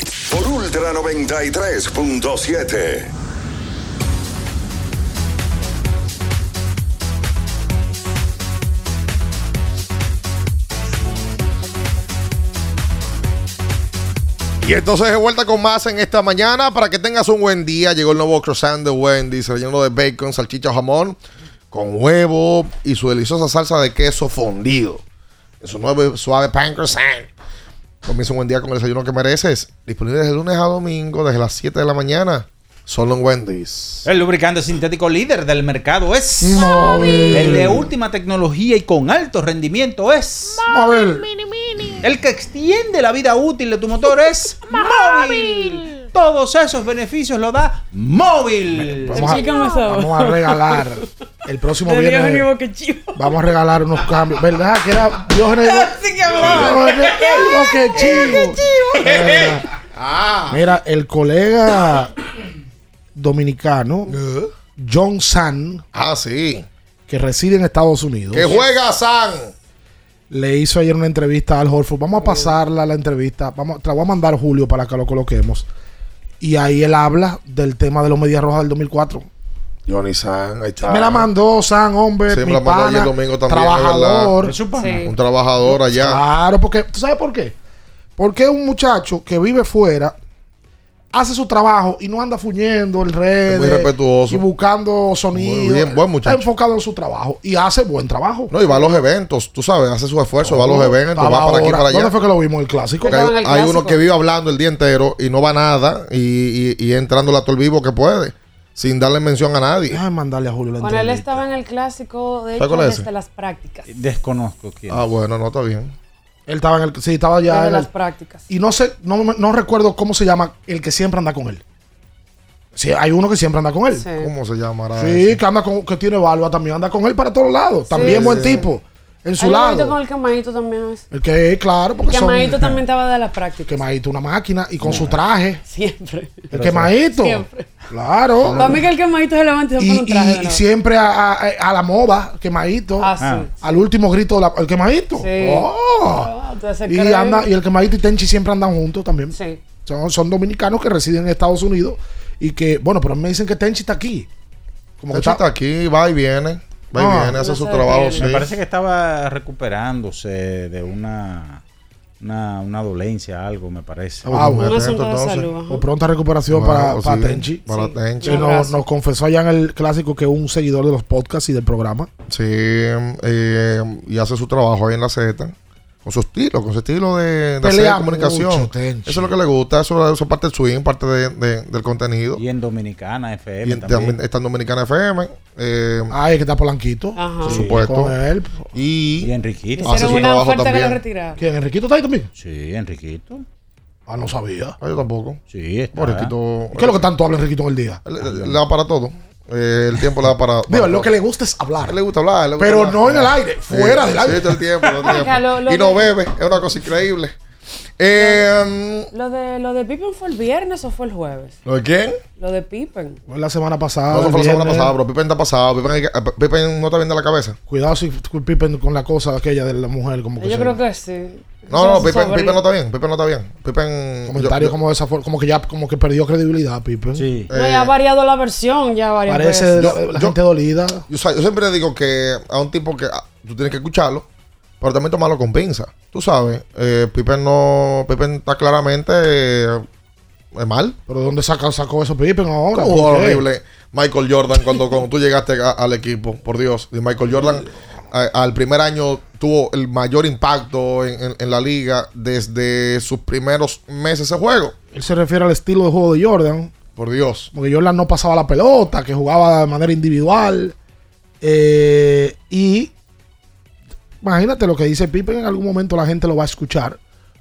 Ultra 93.7. Y entonces de vuelta con más en esta mañana para que tengas un buen día. Llegó el nuevo croissant de Wendy's relleno de bacon, salchicha jamón con huevo y su deliciosa salsa de queso fundido. En su nuevo suave pan croissant. Comienza un buen día con el desayuno que mereces. Disponible desde lunes a domingo, desde las 7 de la mañana. Solo en Wendy's. El lubricante sintético líder del mercado es Móvil. El de última tecnología y con alto rendimiento es Móvil. El que extiende la vida útil de tu motor es Móvil. Todos esos beneficios lo da Móvil. Vamos a, vamos a regalar el próximo viernes. Vamos a regalar unos cambios. ¿Verdad? Que era Diógenes Sí, que Boquechivo. ¿Verdad? Mira, el colega dominicano John San. Ah, sí. Que reside en Estados Unidos. ¡Que juega San! Le hizo ayer una entrevista al Horford. Vamos a pasarla la entrevista. Vamos, te la voy a mandar Julio para que lo coloquemos. Y ahí él habla del tema de los Medias Rojas del 2004. Johnny San, ahí está. Me la mandó San, hombre. Sí, me mi la mandó pana, ayer domingo también. Trabajador. Un trabajador allá. Claro, porque, ¿tú sabes por qué? Porque un muchacho que vive fuera hace su trabajo y no anda fuñendo el red. muy respetuoso. Y buscando sonido. Muy bien, buen muchacho. Está enfocado en su trabajo y hace buen trabajo. No, y va a los eventos, tú sabes, hace su esfuerzo, va a los eventos, va para aquí, para allá. ¿Dónde fue que lo vimos? El clásico. Hay, hay uno que vive hablando el día entero y no va nada y, y, y entrándole a todo el vivo que puede, sin darle mención a nadie. Déjame mandarle a Julio la Cuando él estaba en el clásico, de las prácticas. Desconozco quién. Ah, bueno, no está bien. Él estaba en el. Sí, estaba ya. En las el- prácticas. y no sé, no, me- no recuerdo cómo se llama el que siempre anda con él. Sí, hay uno que siempre anda con él. ¿Cómo se llamará? Sí, ese? que anda con, que tiene barba también, anda con él para todos lados. También Sí. buen Sí. tipo. En su visto lado. con el quemadito también. es. El que, claro, porque son. Quemadito también estaba de las prácticas. Quemadito, una máquina y con su traje. Siempre. El quemadito. Siempre. Claro. Para mí que el quemadito se levanta y se pone un traje. de y- siempre a, a- a la moda, quemadito. Ah, sí. Al último grito, la- el quemadito. Sí. Oh. Ah, se y, anda, y el quemadito y Tenchi siempre andan juntos también. Sí. Son, son dominicanos que residen en Estados Unidos y que, bueno, pero me dicen que Tenchi está aquí. Como que Tenchi está aquí, va y viene. Va y Ah, viene, hace no su se trabajo. detiene. sí. Me parece que estaba recuperándose de una, una, una dolencia, algo, me parece. Ah, bueno. O pronta recuperación Bueno, para, pues para sí, Tenchi. para Tenchi. Nos, nos confesó allá en el clásico que es un seguidor de los podcasts y del programa. Sí, eh, y hace su trabajo ahí en la Z. Con su estilo, con su estilo de, de hacer comunicación. mucho. Eso es lo que le gusta, eso, es parte del swing, parte de- de- del contenido. Y en Dominicana FM Y en- también. también está en Dominicana FM. Eh, Ah, es que está Polanquito. Ajá. Por supuesto. Con él. Y, Y Enriquito. hace su trabajo también. ¿Quién? ¿Enriquito está ahí también? Sí, Enriquito. Ah, no sabía. Ah, yo tampoco. Sí, está. Bueno, Enriquito- ¿Qué es lo que tanto habla Enriquito en el día? Le, le da para todo. Eh, el tiempo le da para. Digo, lo que le gusta es hablar. Le gusta hablar. le gusta Pero hablar. no en el aire, fuera del aire. Sí, todo el tiempo. el Oiga, tiempo. lo- lo y no de- bebe, es una cosa increíble. Eh, ¿Lo de, ¿Lo de Pippen fue el viernes o fue el jueves? ¿Lo de quién? Lo de Pippen. Fue la semana pasada. No, eso fue la semana pasada, bro. Pippen está pasado. Pippen, eh, Pippen no está bien de la cabeza. Cuidado si Pippen con la cosa aquella de la mujer. Como que Yo creo que sí. No, no, Pippen, sobre- Pippen no está bien. Pippen no está bien. Pippen. Comentario yo- yo- como de esa forma, como que ya como que perdió credibilidad, Pippen. Sí. No, ya ha variado la versión ya varias Parece veces. la, la gente dolida. Yo, siempre digo que a un tipo que ah, tú tienes que escucharlo, pero también tomarlo con pinza. Tú sabes, eh, Pippen no. Pippen está claramente eh, mal. Pero ¿dónde saca, sacó eso Pippen ahora? Horrible. Michael Jordan, cuando, cuando tú llegaste a- al equipo, por Dios. Y Michael Jordan a- al primer año tuvo el mayor impacto en, en- en la liga desde sus primeros meses de juego. Él se refiere al estilo de juego de Jordan. Por Dios. Porque Jordan no pasaba la pelota, que jugaba de manera individual. Eh, y imagínate lo que dice Pippen, en algún momento la gente lo va a escuchar.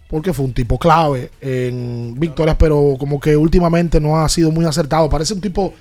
Porque fue un tipo clave en victorias, pero como que últimamente no ha sido muy acertado. Parece un tipo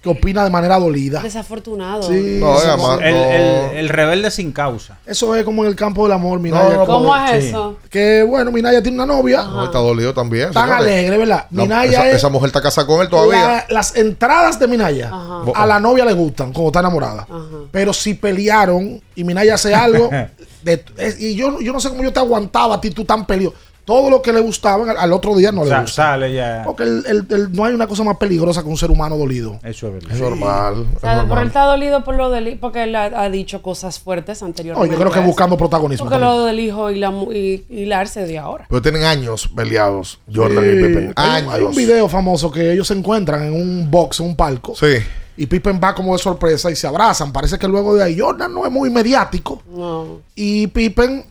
que opina de manera dolida. Desafortunado. Sí, No, sí, además. El, el- el rebelde sin causa. Eso es como en el campo del amor, Minaya. no, ¿Cómo como- es eso? Que bueno, Minaya tiene una novia. No, está dolido también. Tan señores. alegre, ¿verdad? La- Minaya esa, es- esa mujer está casada con él todavía. La- las entradas de Minaya Ajá. a la novia le gustan cuando está enamorada. Pero si pelearon y Minaya hace algo, de- es- y yo, yo no sé cómo yo te aguantaba a ti, tú tan peleado. Todo lo que le gustaba al, otro día no le Sa- gusta. sale ya. Porque el- el- el- no hay una cosa más peligrosa que un ser humano dolido. Eso es verdad. Es normal. O Es pero él está dolido por lo del hijo, porque él ha, ha dicho cosas fuertes No, anteriormente. yo creo que eso. buscando protagonismo. Porque también. lo del hijo y la mu- y, y la Arce de ahora. Pero tienen años peleados, Jordan Sí, y hay, Años. hay un video famoso que ellos se encuentran en un box, en un palco. Sí. Y Pippen va como de sorpresa y se abrazan. Parece que luego de ahí Jordan no es muy mediático. No. Y Pippen,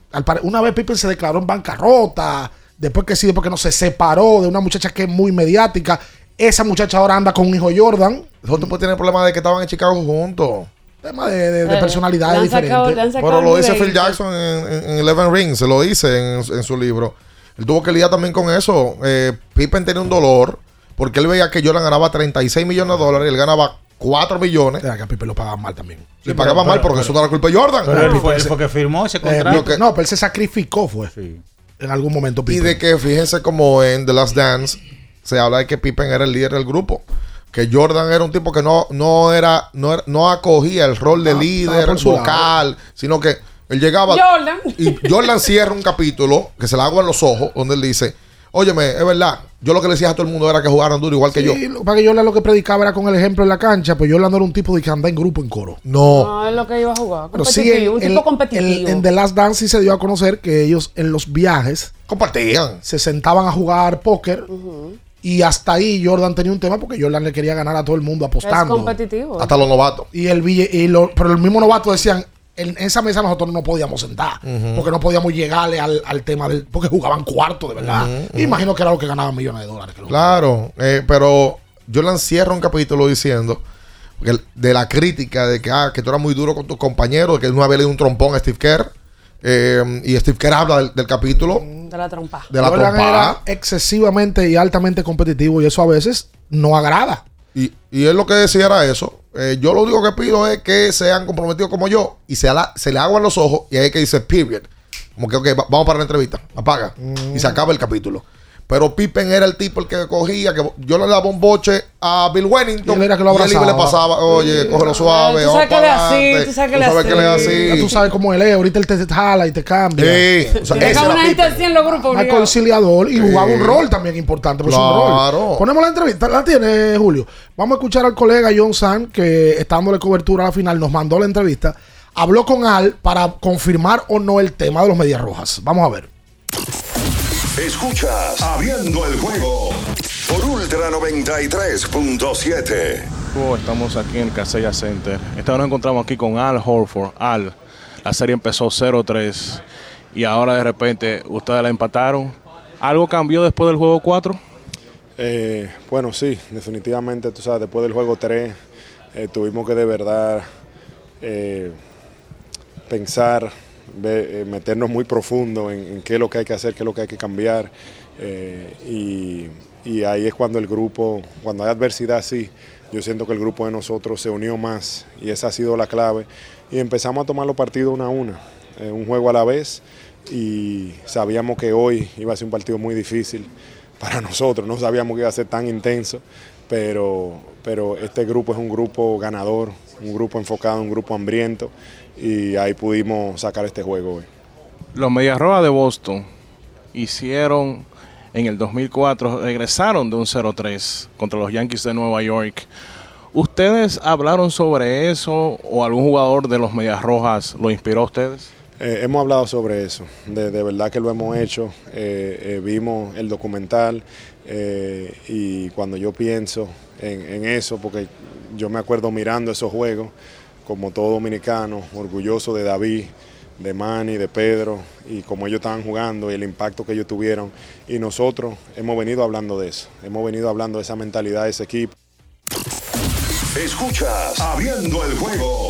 una vez Pippen se declaró en bancarrota. Después que sí, después que no se separó de una muchacha que es muy mediática. Esa muchacha ahora anda con un hijo Jordan. Esos tipos tienen problemas de que estaban en Chicago juntos. Tema de, de- de Eh, personalidades diferentes. Pero lo dice Phil. Jackson en, en- en Eleven Rings, se lo dice en, en su libro. Él tuvo que lidiar también con eso. Eh, Pippen tenía un dolor porque él veía que Jordan ganaba 36 millones de dólares y él ganaba 4 millones. Era que a Pippen lo pagaban mal también. Le pagaba mal porque eso no era culpa de Jordan. Pero él fue, él fue que firmó ese Eh, contrato. que- no, pero él se sacrificó, fue. Sí. En algún momento y Pippen. de que, fíjense como en The Last Dance, se habla de que Pippen era el líder del grupo. Que Jordan era un tipo que no, no era, no era- no acogía el rol de Ah, líder vocal, sino que él llegaba Jordan. y Jordan cierra un capítulo que se le agua en los ojos, donde él dice, óyeme, es verdad, yo lo que le decía a todo el mundo era que jugaran duro igual que yo. Sí, lo- para que Jordan lo que predicaba era con el ejemplo en la cancha, pues Jordan no era un tipo de que anda en grupo en coro. No. No, es lo que iba a jugar. Pero sí, Competitivo, un tipo competitivo. en The Last Dance sí se dio a conocer que ellos en los viajes Compartían. se sentaban a jugar póker y hasta ahí Jordan tenía un tema porque Jordan le quería ganar a todo el mundo es apostando. competitivo. Hasta los novatos. Y el y lo- pero el mismo novato decían, en esa mesa nosotros no podíamos sentar, porque no podíamos llegarle al, al tema del, porque jugaban cuarto de verdad. Imagino que era lo que ganaban millones de dólares. Claro, eh, pero Jordan cierra un capítulo diciendo el- de la crítica de que, ah, que tú eras muy duro con tus compañeros, que no había leído un trompón a Steve Kerr. eh, y Steve Kerr habla del, del capítulo De la trompa. de la trompada. era excesivamente y altamente competitivo y eso a veces no agrada. Y, y él lo que decía era eso. Eh, yo lo único que pido es que sean comprometidos como yo y se, la- se le aguan los ojos y ahí que dice period. Como que, vamos para la entrevista. Apaga. Y se acaba el capítulo. Pero Pippen era el tipo el que cogía, que yo le daba un boche a Bill Wennington. Y él era que lo y él le abrazaba. pasaba, oye, cógelo suave. tú sabes que le así, tú sabes que le así. Ya tú sabes cómo él es. Ahorita él te jala y te cambia. Sí, o sea, una gente así en los grupos. Más conciliador y jugaba un Sí. rol también importante. Pues un Claro. rol. Ponemos la entrevista. ¿La tiene, Julio? Vamos a escuchar al colega John San, que está dándole cobertura a la final, nos mandó la entrevista. Habló con Al para confirmar o no el tema de los Medias Rojas. Vamos a ver. Escuchas Abriendo el juego por Ultra 93.7. Oh, Estamos aquí en el Casella Center. Esta vez nos encontramos aquí con Al Horford. Al, la serie empezó 0-3 y ahora de repente ustedes la empataron. ¿Algo cambió después del juego 4? Eh, bueno, sí, definitivamente, tú sabes, después del juego 3 eh, tuvimos que de verdad eh, pensar, eh, meternos muy profundo en, qué es lo que hay que hacer, qué es lo que hay que cambiar. eh, y, ahí es cuando el grupo, cuando hay adversidad así, yo siento que el grupo de nosotros se unió más y esa ha sido la clave. Y empezamos a tomar los partidos una a una, eh, un juego a la vez. Y sabíamos que hoy iba a ser un partido muy difícil para nosotros. No sabíamos que iba a ser tan intenso, pero, pero este grupo es un grupo ganador, un grupo enfocado, un grupo hambriento y ahí pudimos sacar este juego hoy. Los Medias Rojas de Boston hicieron en el 2004, regresaron de un 0-3 contra los Yankees de Nueva York. ¿Ustedes hablaron sobre eso o algún jugador de los Medias Rojas lo inspiró a ustedes? Eh, hemos hablado sobre eso, de, de verdad que lo hemos hecho, eh, eh, vimos el documental y cuando yo pienso en, en eso, porque yo me acuerdo mirando esos juegos, como todo dominicano, orgulloso de David, de Manny, de Pedro, y como ellos estaban jugando y el impacto que ellos tuvieron, y nosotros hemos venido hablando de eso, hemos venido hablando de esa mentalidad de ese equipo. Escuchas Abriendo el juego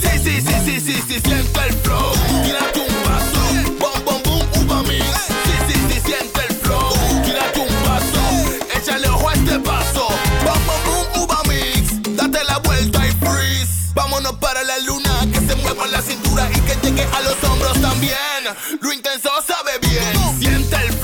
Sí, sí, sí, sí, sí, sí, siente el flow. Tírate un paso. Bom, bom, boom, uva mix. Sí, sí, sí, siente el flow. Tírate un paso. Échale ojo a este paso. Bom, bom, boom, uva mix. Date la vuelta y freeze. Vámonos para la luna. Que se mueva la cintura y que llegue a los hombros también. Lo intenso sabe bien. Siente el flow.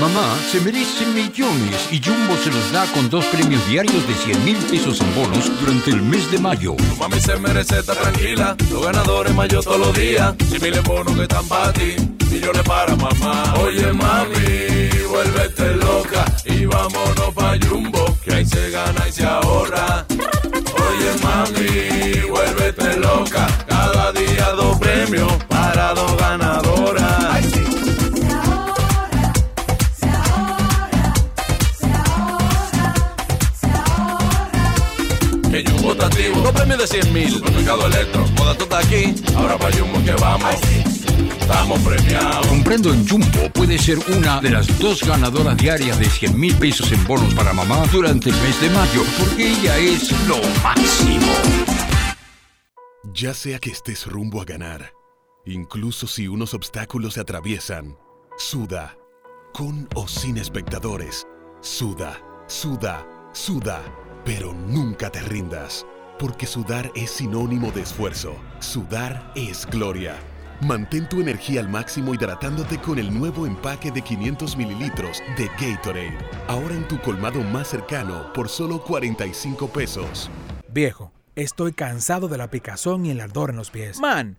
Mamá se merece millones y Jumbo se los da con dos premios diarios de 100 mil pesos en bonos durante el mes de mayo. Mami se merece estar tranquila, los ganadores mayo todos los días. Si miles bonos que están para ti, millones para mamá. Oye mami, vuélvete loca y vámonos pa' Jumbo, que ahí se gana y se ahorra. Oye mami, vuélvete loca, cada día dos premios para de 100 mil. Supermercado Electro, moda tú estás aquí, ahora pa' Jumbo que vamos. estamos premiados. Comprendo en Jumbo puede ser una de las dos ganadoras diarias de 100 mil pesos en bonos para mamá durante el mes de mayo, porque ella es lo máximo. Ya sea que estés rumbo a ganar, incluso si unos obstáculos se atraviesan, suda, con o sin espectadores, suda, suda, suda, pero nunca te rindas, porque sudar es sinónimo de esfuerzo, sudar es gloria. Mantén tu energía al máximo hidratándote con el nuevo empaque de 500 mililitros de Gatorade, ahora en tu colmado más cercano por solo 45 pesos. Viejo, estoy cansado de la picazón y el ardor en los pies. Man,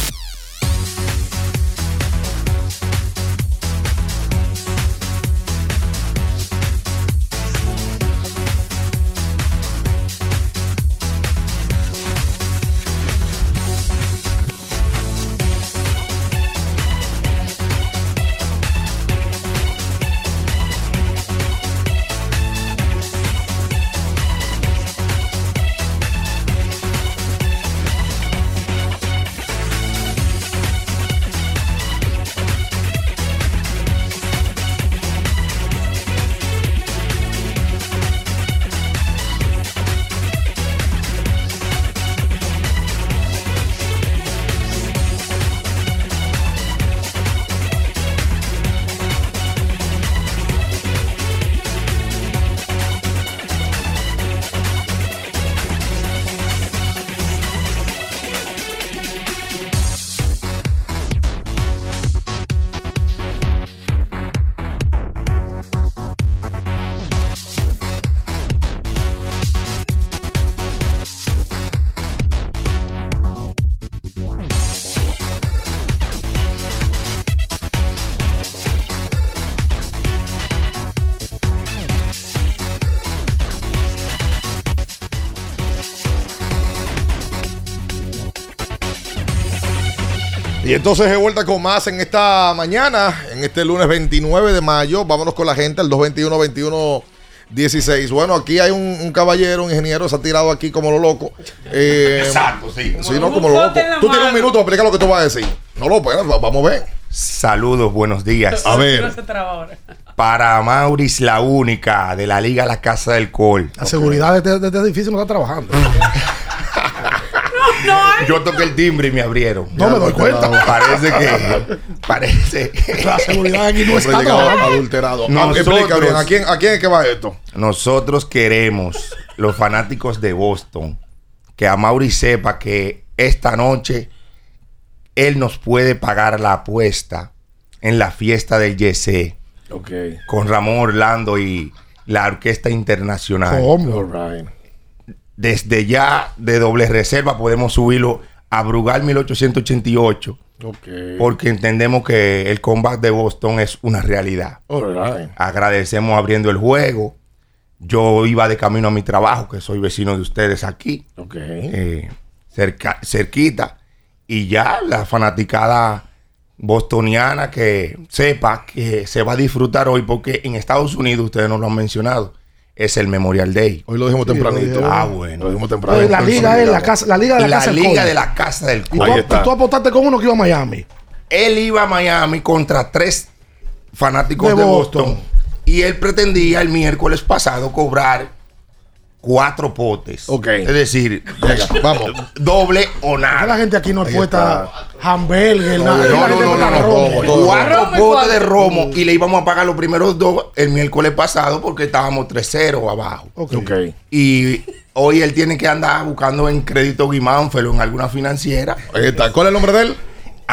Entonces de vuelta con más en esta mañana, en este lunes 29 de mayo. Vámonos con la gente, el 221-21-16. Bueno, aquí hay un, un caballero, un ingeniero, se ha tirado aquí como lo loco. Eh, Exacto, sí. Sí, no, como lo loco. Tú tienes un minuto para explicar lo que tú vas a decir. No lo puedes, vamos a ver. Saludos, buenos días. A ver. Para Mauris, la única de la Liga La Casa del Col. La seguridad de este, de este edificio no está trabajando. Yo toqué el timbre y me abrieron. No me doy cuenta. Parece que. Parece. La seguridad aquí no está adulterado. Nosotros- ¿a quién, ¿a quién es que va esto? Nosotros queremos, los fanáticos de Boston, que a Mauri sepa que esta noche él nos puede pagar la apuesta en la fiesta del YC Ok. con Ramón Orlando y la Orquesta Internacional. ¿Cómo? Desde ya de doble reserva podemos subirlo a Brugal 1888 Ok. porque entendemos que el comeback de Boston es una realidad. Right. Agradecemos abriendo el juego. Yo iba de camino a mi trabajo, que soy vecino de ustedes aquí, Ok. eh, cerca- cerquita. Y ya la fanaticada bostoniana que sepa que se va a disfrutar hoy, porque en Estados Unidos, ustedes no lo han mencionado, es el Memorial Day. Hoy lo dijimos Sí, tempranito. lo. Ah, bueno. Lo dijimos temprano. Oye, la liga es la casa, la liga de la, La casa del Liga Col. de la Casa del Y tú, apostaste con uno que iba a Miami. Él iba a Miami contra tres fanáticos De de, Boston. Boston. Y él pretendía el miércoles pasado cobrar cuatro potes. Ok. Es decir, vamos. Doble o ¿Por qué nada. la gente aquí no apuesta hamburger, No, nada? no, no, no, no, no, romo. Cuatro Romo potes de romo y le íbamos a pagar los primeros dos el miércoles pasado porque estábamos 3-0 abajo. Ok. Y hoy él tiene que andar buscando en crédito Guimánfelo en alguna financiera. Ahí está. ¿Cuál es el nombre de él?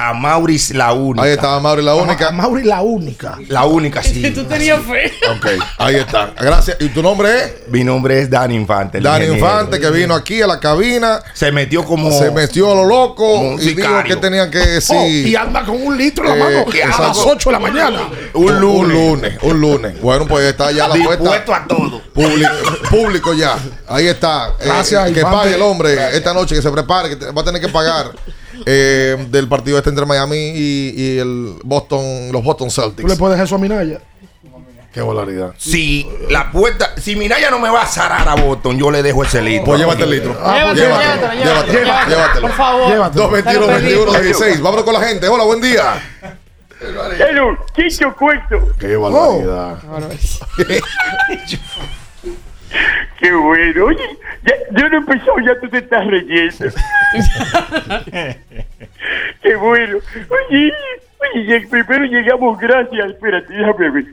A Maurice la única. Ahí está, Mauri, la única. A Mauri la única. La única, sí. Tú tenías fe. Ok, ahí está. Gracias. ¿Y tu nombre es? Mi nombre es Dani Infante. ingeniero. Infante, que vino aquí a la cabina. Se metió como. Se metió a lo loco y dijo que tenían que decir. Oh, y anda con un litro en la Eh, mano a exacto. las 8 de la mañana. Un lunes. Un lunes, un lunes. Bueno, pues está ya la Dispuesto puesta. a todo. Público, público ya. Ahí está. Eh, Gracias, que Infante. pague el hombre esta noche, que se prepare, que va a tener que pagar eh, del partido este entre Miami y, y el Boston, los Boston Tú le Celtics. puedes eso a Minaya. Qué volaridad. Si la puerta, si Minaya no me va a zarar a Boston, yo le dejo ese litro. Pues llévate el litro. Ah, pues Llévatelo, llévatelo, llévatelo, llévatelo. llévatelo. Por favor. Llévatelo. 221 21 16. Vámonos con la gente. Hola, buen día. Hello, Chicho Cuento. Qué barbaridad. Qué bueno. Oye, ya, yo no he empezado, ya tú te estás reyendo. Qué bueno. Oye, oye, primero llegamos gracias. Espérate, déjame ver.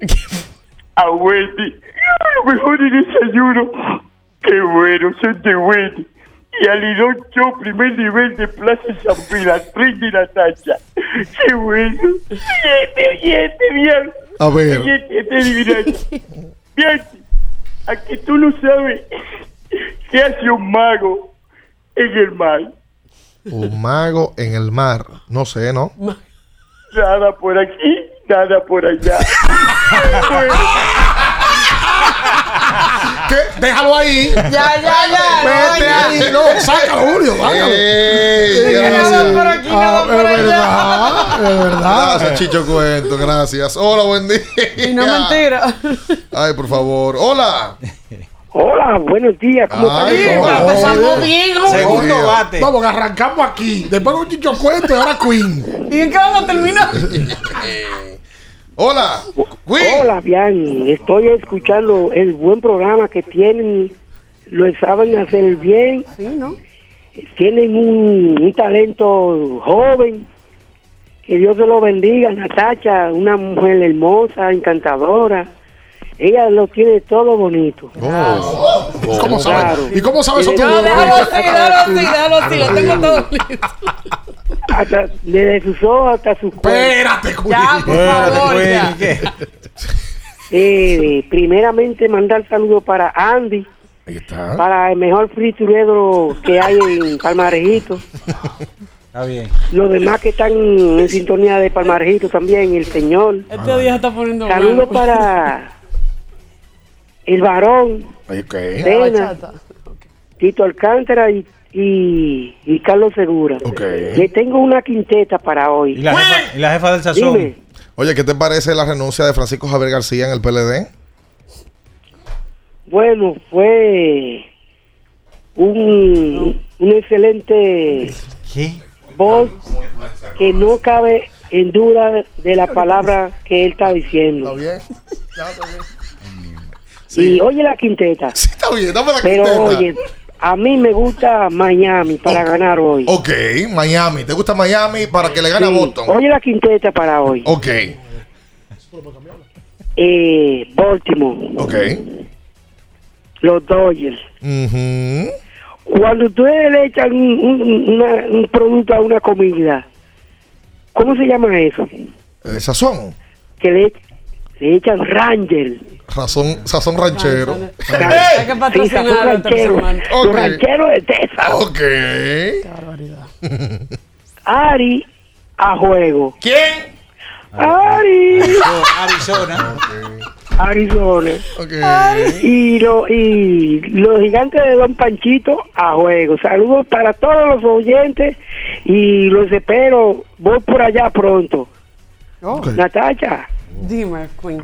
A Wendy. Lo mejor el desayuno. Qué bueno, son de Wendy. Y al Lidón Show, primer nivel de Plaza San tren de Natacha. Qué bueno. Oyete, oyete, bien. A ver. Oyete, este adivinanza. Bien, a que tú no sabes qué hace un mago en el mar. Un mago en el mar. No sé, ¿no? Nada por aquí, nada por allá. Bueno, ¿Qué? Déjalo ahí. Ya, ya, ya. Vete ahí. No, sácalo, Julio. Sácalo. Nada por gracias. aquí, nada Ah, por es allá. verdad. Es verdad. Gracias, Chicho Cuento. Gracias. Hola, buen día. Y no mentira. Ay, por favor. Hola. Hola, buenos días. ¿Cómo pasamos bien. Segundo bate. Vamos, arrancamos aquí. Después un chicho cuento y ahora Queen. ¿Y en qué vamos a terminar? Hola. Queen. Hola, bien. Estoy escuchando el buen programa que tienen. Lo saben hacer bien. Sí, ¿no? Tienen un, un talento joven. Que Dios se lo bendiga. Natacha, una mujer hermosa, encantadora. Ella lo tiene todo bonito. Oh. ¿Cómo sabes? Claro. ¿Y cómo sabes eso tú? No, déjalo así, déjalo así, déjalo así. Lo tengo todo listo. Hasta, desde sus ojos hasta sus cuerpos. Espérate, Queen. Ya, por favor. Eh, primeramente mandar saludos para Andy, Ahí está. para el mejor friturero que hay en Palmarejito. Está bien. Los demás que están en sintonía de Palmarejito también, el señor. Este día se está poniendo Saludos para el varón, Pena. Tito Alcántara y, y, y Carlos Segura. Ok. Le tengo una quinteta para ¿Y hoy. la, jefa, y la jefa del sazón? Dime, Oye, ¿qué te parece la renuncia de Francisco Javier García en el PLD? bueno, fue un, un excelente ¿Qué? voz que no cabe en duda de la palabra que él está diciendo. bien? Y oye la quinteta. Sí, está bien. Dame la Pero quinteta. oye, a mí me gusta Miami para ganar hoy. Ok, Miami. ¿Te gusta Miami para que le gane Sí. a Boston? Oye la quinteta para hoy. Ok, Eh, Baltimore, ok. los Dodgers. Cuando ustedes le echan un, un- una- un producto a una comida, ¿cómo se llama eso? Eh, sazón. Que le, le echan Ranger. Razón, sazón ranchero. Hay que patrocinar a ranchero. otro Los rancheros de Texas. Ok. Ari a juego. ¿Quién? Ari. Arizona. Arizona. Ok. Y, lo, y los gigantes de Don Panchito a juego. Saludos para todos los oyentes y los espero. Voy por allá pronto. Oh, Natacha, dime, Queen.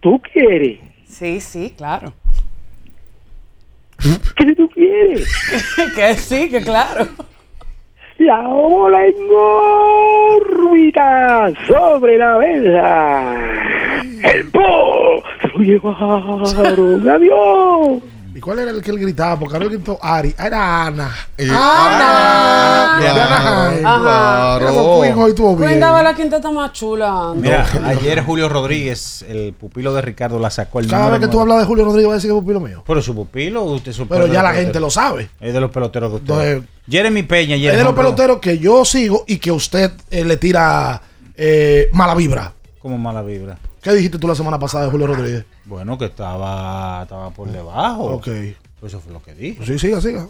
¿Tú quieres? Sí, sí, claro. ¿Qué tú quieres? que sí, que claro. La ola en órbita sobre la mesa. El po llevaron. Adiós. ¿Y cuál era el que él gritaba? Porque ahora él gritó Ari. Ah, Era Ana. Ah, Ana. De Anaheim. Ajá. Pero Queen hoy bien. La quinteta más chula. Mira, ayer Julio Rodríguez, el pupilo de Ricardo, la sacó el Cada vez que tú hablas de Julio Rodríguez va a decir que es pupilo mío. Pero su pupilo, usted su Pero ya la gente lo sabe. Es de los peloteros de usted. Entonces, Jeremy Peña, ayer Es de los peloteros que yo sigo y que usted eh, le tira eh, mala vibra. Como mala vibra. ¿Qué dijiste tú la semana pasada de Julio Rodríguez? Bueno, que estaba, estaba por debajo. Ok. Pues eso fue lo que dije. Sí, siga, siga.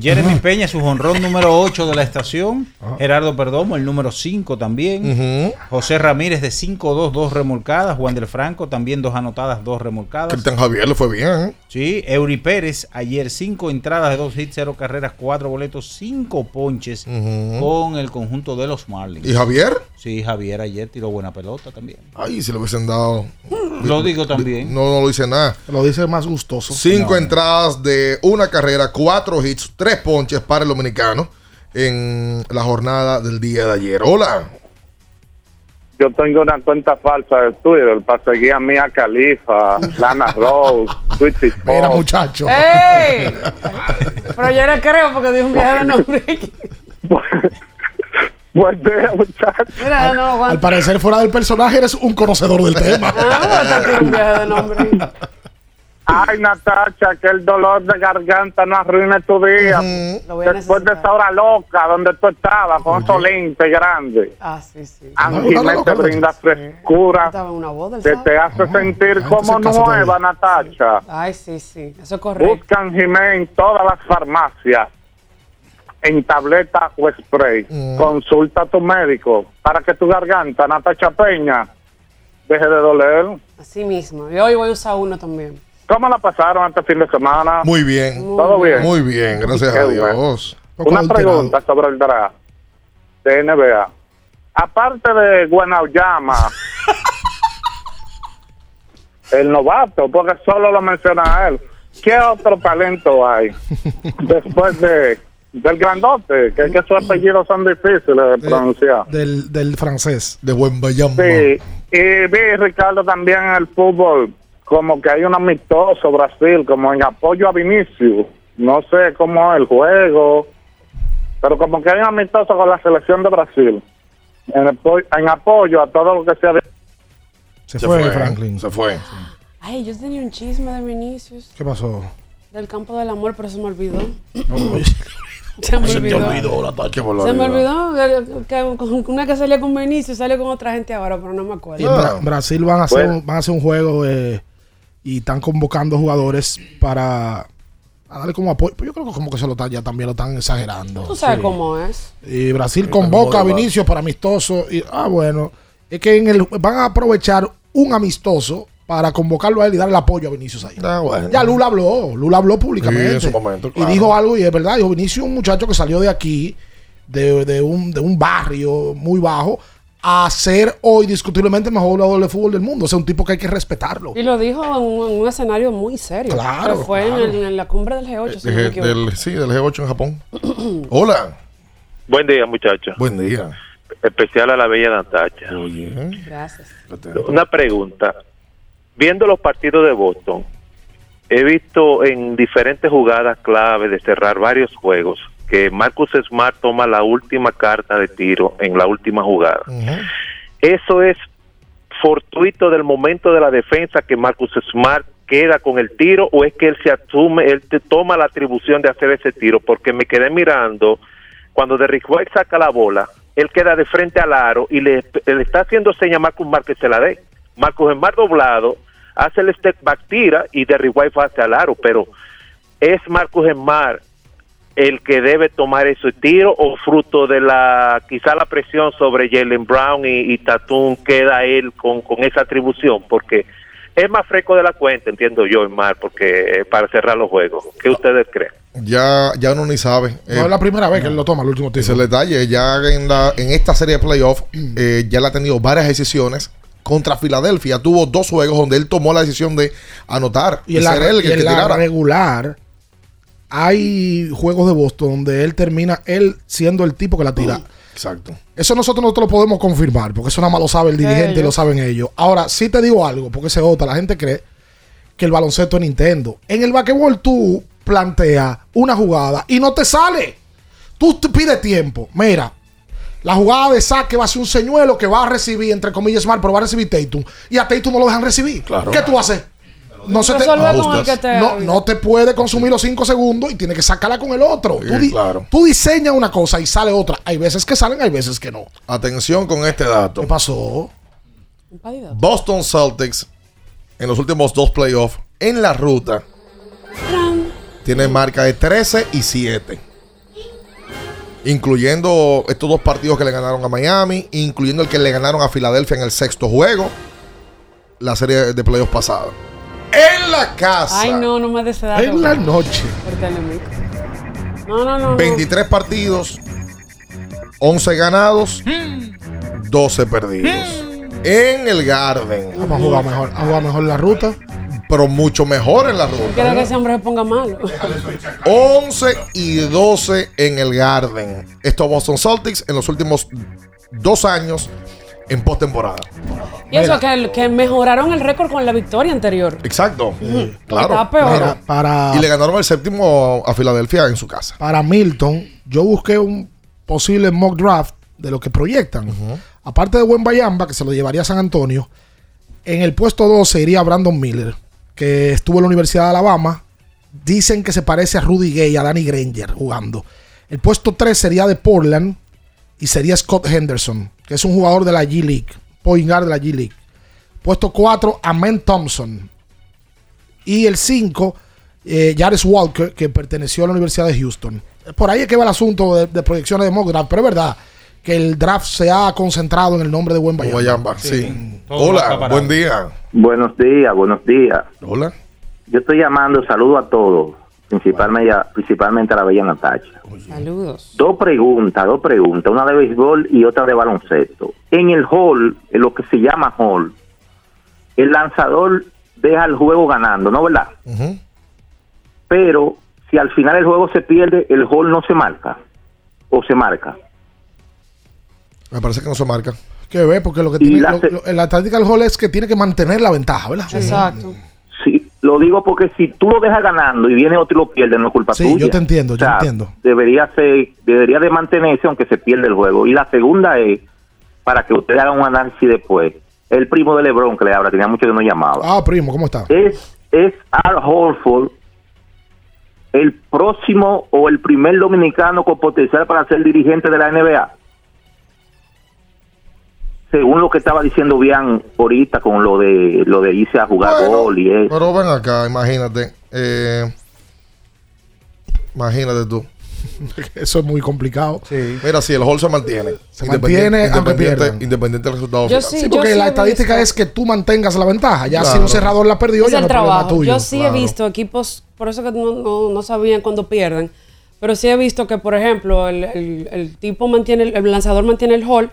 Jeremy Peña, su honrón número 8 de la estación. Ajá. Gerardo Perdomo, el número 5 también. José Ramírez de 5-2, dos remolcadas. Juan del Franco también dos anotadas, dos remolcadas. Cristian Javier le fue bien. ¿eh? Sí, Eury Pérez, ayer cinco entradas de dos hits, cero carreras, cuatro boletos, cinco ponches con el conjunto de los Marlins. ¿Y Javier? Sí, Javier ayer tiró buena pelota también. Ay, si le hubiesen dado. Lo digo también. No, no lo dice nada. Lo dice más gustoso. Cinco No. entradas de una carrera, cuatro hits, tres ponches para el dominicano en la jornada del día de ayer. Hola. Yo tengo una cuenta falsa de Twitter para seguir a Mia Khalifa, Lana Rose, Twitty Mira, muchacho. ¡Ey! Pero yo le creo porque dijo un viaje de nombre. Buen día, muchachos. Mira, no, Al parecer, fuera del personaje, eres un conocedor del tema. Ah, tiene un viaje de nombre. Ay, Natacha, que el dolor de garganta no arruine tu día. Después de esa hora loca donde tú estabas, con esos lentes grandes. Ah, sí, sí. Ángel te brinda frescura, que te hace sentir como nueva, Natacha. Ay, sí, sí. Eso es correcto. Buscan Jiménez en todas las farmacias, en tableta o spray. Consulta a tu médico para que tu garganta, Natacha Peña, deje de doler. Así mismo. Y hoy voy a usar uno también. ¿Cómo la pasaron este fin de semana? Muy bien. ¿Todo bien? Muy bien, gracias a. Dios. Una pregunta sobre el draft de NBA. Aparte de Guanauyama, el novato, porque solo lo menciona él, ¿qué otro talento hay después de del grandote? Que, que sus apellidos son difíciles de pronunciar. Del, del francés. De buen Bayamba. Sí, y vi, Ricardo, también el fútbol, como que hay un amistoso Brasil, como en apoyo a Vinicius. No sé cómo es el juego, pero como que hay un amistoso con la selección de Brasil. En, apo- en apoyo a todo lo que sea de... Se, fue, Franklin. Se fue. Ay, yo tenía un chisme de Vinicius. ¿Qué pasó? Del campo del amor, pero se me olvidó. Oye, Se me se olvidó. olvidó la tacha. Se me olvidó que, una que salía con Vinicius sale con otra gente ahora, pero no me acuerdo. Y en Bra- Brasil van a hacer, Bueno. un, van a hacer un juego eh, y están convocando jugadores para a darle como apoyo. Pues yo creo que como que se lo están, ya también lo están exagerando. Tú sabes Sí. cómo es. Y Brasil convoca a Vinicius para amistoso. Y, ah, bueno. Es que en el, van a aprovechar un amistoso para convocarlo a él y darle apoyo a Vinicius ahí. Ya Lula habló, Lula habló públicamente. Sí, en su momento, claro. Y dijo algo y es verdad. Dijo Vinicius, un muchacho que salió de aquí, de, de un, de un barrio muy bajo, a ser hoy discutiblemente el mejor jugador de fútbol del mundo. O sea, un tipo que hay que respetarlo. Y lo dijo en un, en un escenario muy serio. Claro, Que fue en claro. el- en, la cumbre del G8, si no me De- equivoco. del, sí, del G8 en Japón. Hola. Buen día, muchachos. Buen día. Especial a la bella Natacha. Gracias. Una pregunta. Viendo los partidos de Boston, he visto en diferentes jugadas clave de cerrar varios juegos que Marcus Smart toma la última carta de tiro en la última jugada. ¿Eso es fortuito del momento de la defensa que Marcus Smart queda con el tiro o es que él se asume, él te toma la atribución de hacer ese tiro? Porque me quedé mirando cuando Derrick White saca la bola, él queda de frente al aro y le, le está haciendo seña a Marcus Smart que se la dé. Marcus Smart doblado, hace el step back, tira y Derrick White va hacia el aro, pero ¿es Marcus Smart el que debe tomar ese tiro o fruto de la quizá la presión sobre Jalen Brown y, y Tatum queda él con, con esa atribución? Porque es más fresco de la cuenta, entiendo yo, Mar, porque eh, para cerrar los juegos. ¿Qué ustedes creen? Ya, ya uno ni sabe. Eh, No es la primera vez que él lo toma, el último el detalle. Ya en, la, en esta serie de playoff, eh, ya le ha tenido varias decisiones. Contra Filadelfia tuvo dos juegos donde él tomó la decisión de anotar Y la, ser él el y que la tirara. regular hay juegos de Boston donde él termina él siendo el tipo que la tira. Exacto. Eso nosotros no te lo podemos confirmar, porque eso nada más lo sabe el dirigente y lo saben ellos. Ahora, sí te digo algo, porque ese otra, la gente cree que el baloncesto es Nintendo. En el basquetbol tú planteas una jugada y no te sale. Tú te pides tiempo. Mira, la jugada de saque va a ser un señuelo que va a recibir, entre comillas, mal, pero va a recibir Tatum. Y a Tatum no lo dejan recibir. ¿Qué tú haces? No, se te, no, no te puede consumir los 5 segundos y tiene que sacarla con el otro. Sí, tú, di- claro. tú diseñas una cosa y sale otra. Hay veces que salen, hay veces que no. Atención con este dato. ¿Qué pasó? Boston Celtics en los últimos dos playoffs en la ruta tiene marca de 13 y 7. Incluyendo estos dos partidos que le ganaron a Miami, incluyendo el que le ganaron a Filadelfia en el sexto juego, la serie de playoffs pasada. En la casa. Ay, no, no ese dato. En la noche. Porque el enemigo. No, no, no. no. 23 partidos, 11 ganados, 12 perdidos. En el Garden. Vamos a jugar mejor. A jugar mejor la ruta. Pero mucho mejor en la Quiero ruta. que ese hombre se ponga malo. 11 y 12 en el Garden. Estos Boston Celtics en los últimos dos años en postemporada. Y eso que, que mejoraron el récord con la victoria anterior. Exacto. Claro. Está peor. Mira, para, Y le ganaron el séptimo a Filadelfia en su casa. para Milton, yo busqué un posible mock draft de lo que proyectan. Aparte de Buen Bayamba, que se lo llevaría a San Antonio, en el puesto 12 iría Brandon Miller, que estuvo en la Universidad de Alabama. Dicen que se parece a Rudy Gay, a Danny Granger jugando. El puesto 3 sería de Portland y sería Scott Henderson, que es un jugador de la G League, point guard de la G League. Puesto 4, Amen Thompson. Y el 5, eh, Jares Walker, que perteneció a la Universidad de Houston. Por ahí es que va el asunto de, de proyecciones de mock draft, pero es verdad que el draft se ha concentrado en el nombre de Buen Bayamba. Bayamba, sí. Hola, buen día. Buenos días, buenos días. Hola. Yo estoy llamando, saludo a todos, principalmente a, principalmente a la bella Natacha. Saludos. Dos preguntas, dos preguntas, una de béisbol y otra de baloncesto. En el hall, en lo que se llama hall, el lanzador deja el juego ganando, ¿no verdad? Pero si al final el juego se pierde, el hall no se marca o se marca. Me parece que no se marca. Que ve, porque lo que Y tiene, la lo- lo- en la táctica del hall es que tiene que mantener la ventaja, ¿verdad? Exacto. Sí, lo digo porque si tú lo dejas ganando y viene otro y lo pierde, no es culpa Sí, tuya. yo te entiendo, yo entiendo. Debería ser, debería de mantenerse aunque se pierda el juego. Y la segunda es, para que ustedes hagan un análisis después, el primo de Lebron que le habla, tenía mucho que no llamaba. Ah, primo, ¿cómo está? Es, es Al Horford el próximo o el primer dominicano con potencial para ser dirigente de la NBA. Según lo que estaba diciendo bien ahorita con lo de lo de irse a jugar Bueno, gol y eso. Pero ven acá, imagínate. eh, imagínate tú. Eso es muy complicado. Mira, si el hall se mantiene. Se mantiene, independiente, independiente del resultado Yo final. sí, porque la estadística es que tú mantengas la ventaja. Ya si un cerrador la perdió, es ya el no trabajo. tuyo. Yo sí Claro. he visto equipos, por eso que no, no, no sabían cuando pierden, pero sí he visto que, por ejemplo, el, el- el tipo mantiene, el, el lanzador mantiene el hall,